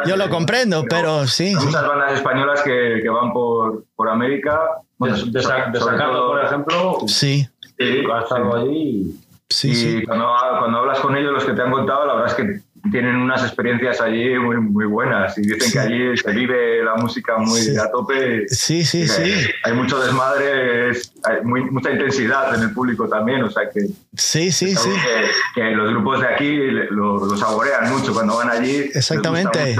[SPEAKER 1] yo lo comprendo, pero sí.
[SPEAKER 3] Hay
[SPEAKER 1] sí.
[SPEAKER 3] muchas bandas españolas que, que van por, por América. Bueno,
[SPEAKER 4] de, de, de Sacato, por ejemplo,
[SPEAKER 1] Sí,
[SPEAKER 3] Sí,
[SPEAKER 4] ha estado allí.
[SPEAKER 1] sí,
[SPEAKER 3] y
[SPEAKER 1] sí.
[SPEAKER 3] Cuando, cuando hablas con ellos, los que te han contado, la verdad es que tienen unas experiencias allí muy, muy buenas y dicen que allí se vive la música muy
[SPEAKER 1] Sí.
[SPEAKER 3] a tope.
[SPEAKER 1] Sí, sí, sí.
[SPEAKER 3] Hay mucho desmadre, es- hay muy- mucha intensidad en el público también, o sea que,
[SPEAKER 1] Sí, sí, sí.
[SPEAKER 3] que, que los grupos de aquí lo, lo saborean mucho cuando van allí.
[SPEAKER 1] Exactamente.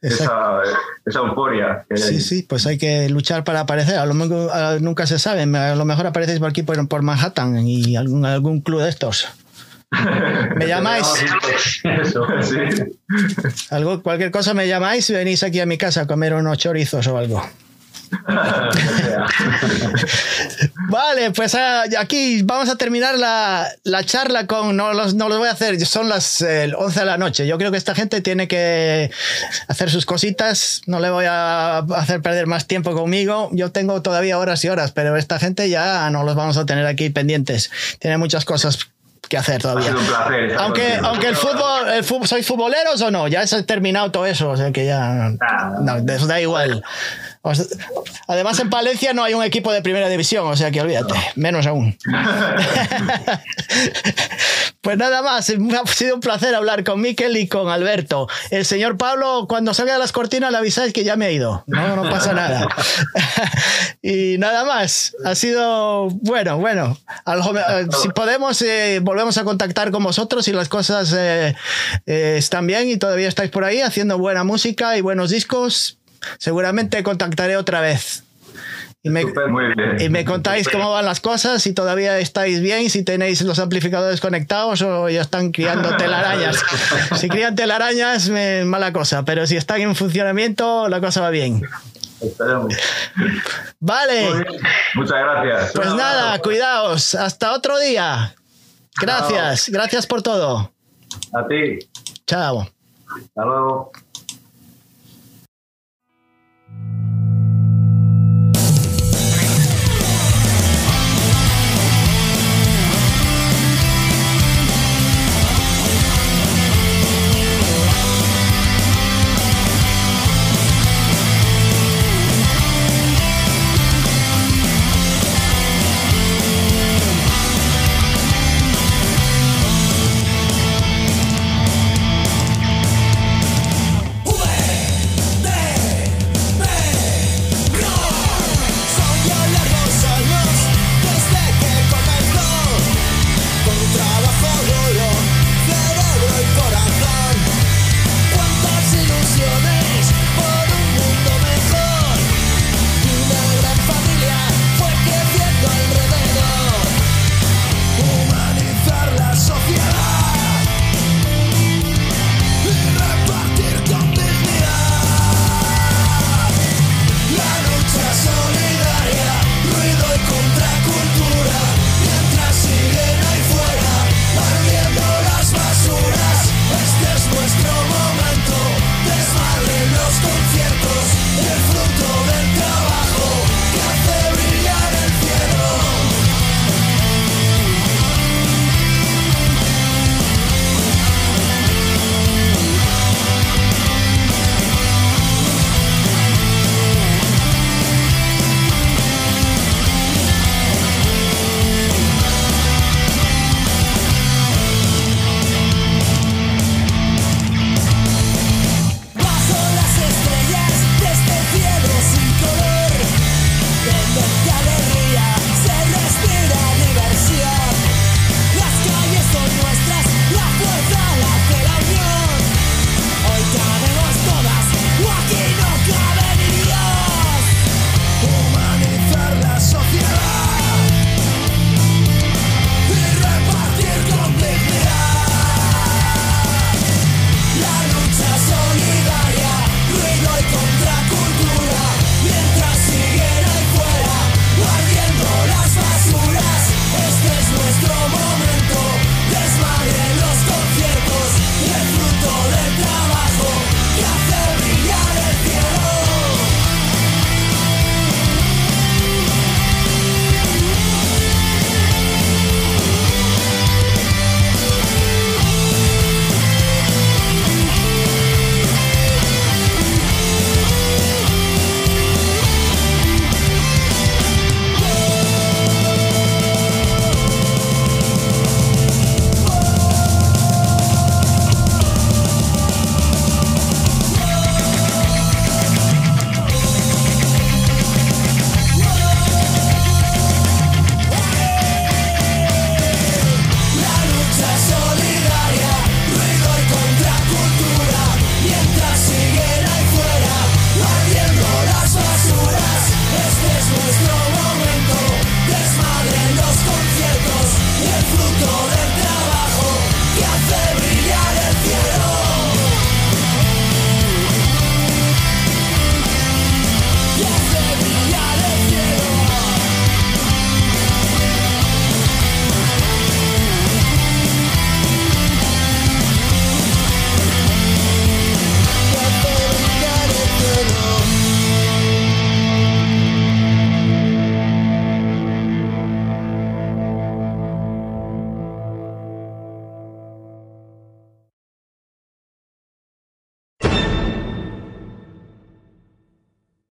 [SPEAKER 3] Esa, esa euforia. que hay
[SPEAKER 1] Sí,
[SPEAKER 3] allí.
[SPEAKER 1] sí, pues hay que luchar para aparecer. A lo mejor nunca se sabe. A lo mejor aparecéis por aquí, por, por Manhattan y algún, algún club de estos. Me llamáis.
[SPEAKER 4] Eso.
[SPEAKER 3] Sí.
[SPEAKER 1] Algo, cualquier cosa me llamáis y venís aquí a mi casa a comer unos chorizos o algo. Vale, pues ah, aquí vamos a terminar la, la charla con. No los, no los voy a hacer, son las eh, 11 de la noche. Yo creo que esta gente tiene que hacer sus cositas. No le voy a hacer perder más tiempo conmigo. Yo tengo todavía horas y horas, pero esta gente ya no los vamos a tener aquí pendientes. Tiene muchas cosas que hacer
[SPEAKER 3] Ha
[SPEAKER 1] todavía.
[SPEAKER 3] sido un placer. estar
[SPEAKER 1] Aunque, aunque el fútbol, el fútbol, ¿sois futboleros o no? Ya ha terminado todo eso, o sea que ya. No, de eso da igual. Además, en Palencia no hay un equipo de primera división, o sea que olvídate, menos aún. pues nada más, ha sido un placer hablar con Miquel y con Alberto. El señor Pablo, cuando salga de las cortinas, le avisáis que ya me he ido. No, no pasa nada. y nada más, ha sido bueno, bueno. Eh, si podemos, eh, volvemos a contactar con vosotros si las cosas eh, eh, están bien y todavía estáis por ahí haciendo buena música y buenos discos. Seguramente contactaré otra vez. Y me, y me contáis cómo van las cosas, si todavía estáis bien, si tenéis los amplificadores conectados o ya están criando telarañas. Si crían telarañas, me- mala cosa, pero si están en funcionamiento, la cosa va bien.
[SPEAKER 4] Esperemos.
[SPEAKER 1] Vale,
[SPEAKER 3] Muchas gracias.
[SPEAKER 1] pues nada, cuidaos. Hasta otro día. Gracias, gracias por todo.
[SPEAKER 4] A ti.
[SPEAKER 1] Chao.
[SPEAKER 4] Hasta luego.